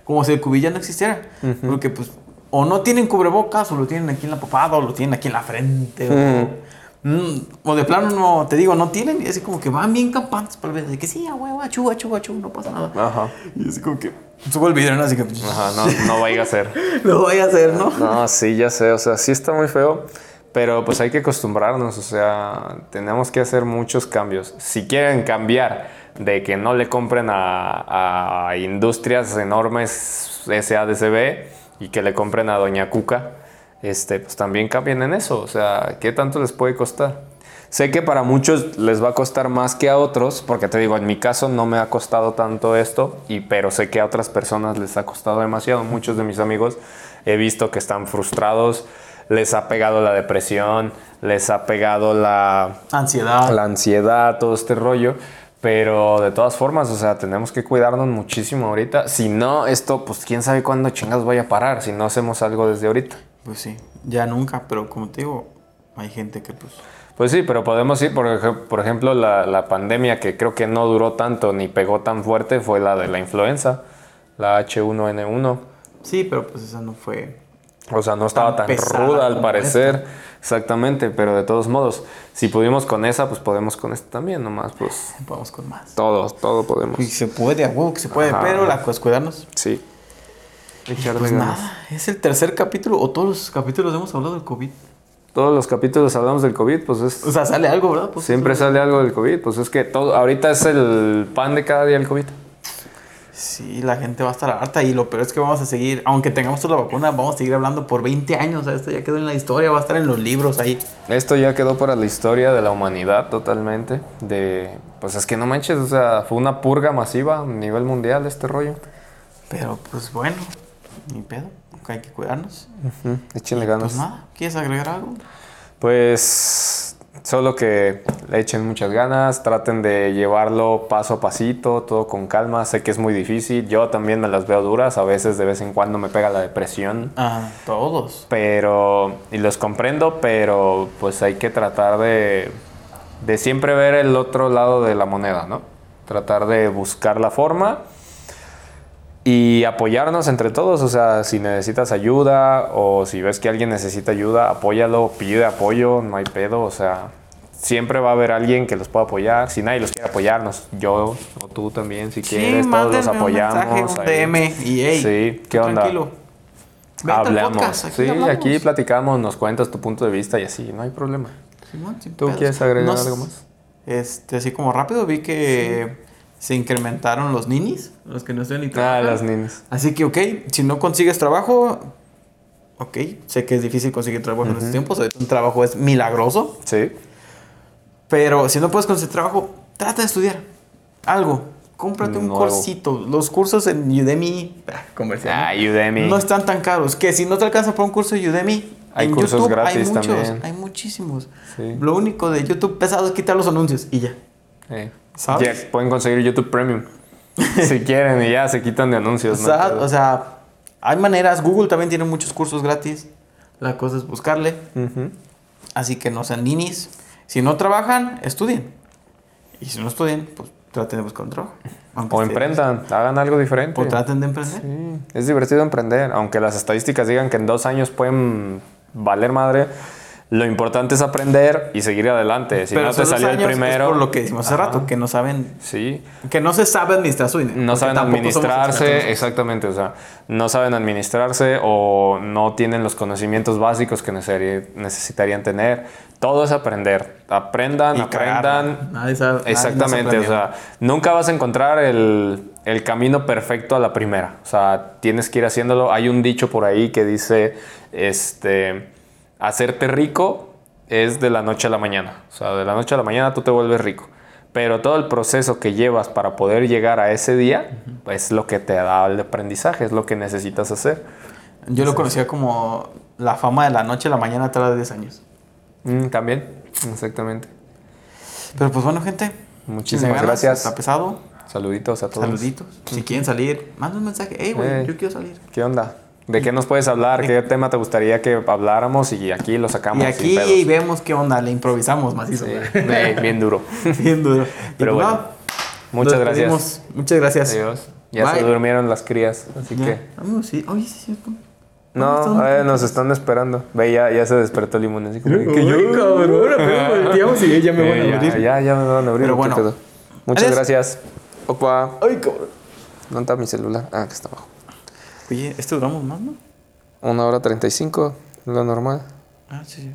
Como si el ya no existiera. Ujú. Porque pues o no tienen cubrebocas, o lo tienen aquí en la papada, o lo tienen aquí en la frente. o- Mm, O de plano no, te digo, no tienen. Y así como que van bien campantes para ver de que sí, a huevo, achú, achú, achú, no pasa nada. Ajá. Y así como que subo el video, ¿no? Así que Ajá, no, no vaya a ser. lo voy a hacer, ¿no? No, sí, ya sé, o sea, sí está muy feo, pero pues hay que acostumbrarnos, o sea, tenemos que hacer muchos cambios. Si quieren cambiar de que no le compren a, industrias enormes SADCB y que le compren a Doña Cuca, este, pues también cambien en eso, o sea, ¿qué tanto les puede costar? Sé que para muchos les va a costar más que a otros, porque te digo, en mi caso no me ha costado tanto esto, y, pero sé que a otras personas les ha costado demasiado. Muchos de mis amigos he visto que están frustrados, les ha pegado la depresión, les ha pegado la, Ansiedad. la ansiedad, todo este rollo. Pero de todas formas, o sea, tenemos que cuidarnos muchísimo ahorita. Si no, esto, pues quién sabe cuándo chingas vaya a parar, si no hacemos algo desde ahorita. Pues sí, ya nunca, pero como te digo, hay gente que pues... Pues sí, pero podemos ir, por, por ejemplo, la, la pandemia que creo que no duró tanto ni pegó tan fuerte fue la de la influenza, la H1N1. Sí, pero pues esa no fue... O sea, no estaba Tan ruda al parecer. Exactamente, pero de todos modos, si pudimos con esa, pues podemos con esta también, nomás, pues Vamos con más. todos, todo podemos. Y se puede, a huevo que se puede, Ajá. pero la cosa cuidarnos. Sí. Echarle Pues ganas. nada, es el tercer capítulo, o todos los capítulos hemos hablado del COVID. Todos los capítulos hablamos del COVID, pues es... O sea, sale algo, ¿verdad? Pues, Siempre sale algo del COVID, pues es que todo, ahorita es el pan de cada día el COVID. Sí, la gente va a estar harta y lo peor es que vamos a seguir, aunque tengamos toda la vacuna, vamos a seguir hablando por 20 años. O sea, esto ya quedó en la historia, va a estar en los libros ahí. Esto ya quedó para la historia de la humanidad totalmente. De, pues es que no manches, o sea, fue una purga masiva a nivel mundial este rollo. Pero pues bueno, ni pedo, hay que cuidarnos. Échenle ganas. Pues nada, ¿quieres agregar algo? Pues solo que le echen muchas ganas, traten de llevarlo paso a pasito, todo con calma. Sé que es muy difícil, yo también me las veo duras, a veces de vez en cuando me pega la depresión. Ah, todos. Pero, y los comprendo, pero pues hay que tratar de, de siempre ver el otro lado de la moneda, ¿no? Tratar de buscar la forma y apoyarnos entre todos. O sea, si necesitas ayuda o si ves que alguien necesita ayuda, apóyalo, pide apoyo, no hay pedo. O sea, siempre va a haber alguien que los pueda apoyar. Si nadie los quiere apoyarnos, yo o tú también, si quieres, todos los mándenme un apoyamos. mensaje, un. DM y hey, Sí, ¿qué onda? Tranquilo. Hablamos. podcast, aquí sí, hablamos. aquí platicamos, nos cuentas tu punto de vista y así, no hay problema. Simón, sin ¿Tú pedos. quieres agregar No algo más? Este, así como rápido, vi que se incrementaron los ninis, los que no estudian ni Ah, trabajan. las niñas. Así que, ok, si no consigues trabajo, Ok, sé que es difícil conseguir trabajo en estos tiempos. Un trabajo es milagroso. Sí. Pero si no puedes conseguir trabajo, trata de estudiar algo. Cómprate un cursito. Los cursos en Udemy, ah, comercial. Ah, Udemy. No están tan caros. Que si no te alcanza por un curso de Udemy, Hay en cursos YouTube gratis hay muchos. también. Hay muchísimos. Sí. Lo único de YouTube pesado es quitar los anuncios y ya. Sí. Pueden conseguir YouTube Premium. si quieren y ya se quitan de O anuncios. ¿no? sea, o sea, hay maneras. Google también tiene muchos cursos gratis. La cosa es buscarle. Así que no sean ninis. Si no trabajan, estudien. Y si no estudian, pues traten de buscar un trabajo. O emprendan, hagan algo diferente. O traten de emprender. Sí, es divertido emprender, aunque las estadísticas digan que en dos años pueden valer madre. Lo importante es aprender y seguir adelante. Si no te salió el años es primero, por lo que decimos hace rato, que no saben, sí, que no se sabe administrar su dinero. no saben administrarse, exactamente, o sea, no saben administrarse o no tienen los conocimientos básicos que necesitarían tener. Todo es aprender. Aprendan, Y aprendan. Nadie sabe- Exactamente, o sea, nunca vas a encontrar el, el camino perfecto a la primera. O sea, tienes que ir haciéndolo. Hay un dicho por ahí que dice, este, hacerte rico es de la noche a la mañana. O sea, de la noche a la mañana tú te vuelves rico. Pero todo el proceso que llevas para poder llegar a ese día es lo que te da el aprendizaje, es lo que necesitas hacer. Yo lo conocía como la fama de la noche a la mañana tras 10 años. Mm, También, exactamente. Pero pues bueno, gente. Muchísimas ganas, gracias. Está pesado. Saluditos a todos. Saluditos. Si quieren salir, manda un mensaje. Hey, güey, Eh. yo quiero salir. ¿Qué onda? ¿De qué nos puedes hablar? ¿Qué tema te gustaría que habláramos? Y aquí lo sacamos. Y aquí sin pedos. vemos qué onda, le improvisamos macizo. Sí, güey. eh, bien duro. Bien duro. Y Pero pues, bueno, Muchas gracias. despedimos. Muchas gracias. Adiós. Ya se Bye. durmieron las crías, así Ya. que... Amigos, sí. Oye, sí, cierto. No, eh, nos están esperando. Ve, ya, ya se despertó Limón. Así como que Ay, yo... cabrón, volteamos y ya me van a abrir. ya, ya me van a abrir. Pero ¿qué bueno. Muchas gracias. Opa. Ay, cabrón. ¿Dónde está mi celular? Ah, que está abajo. Oye, este duramos más, ¿no? Una hora treinta y cinco, lo normal. Ah, sí, sí.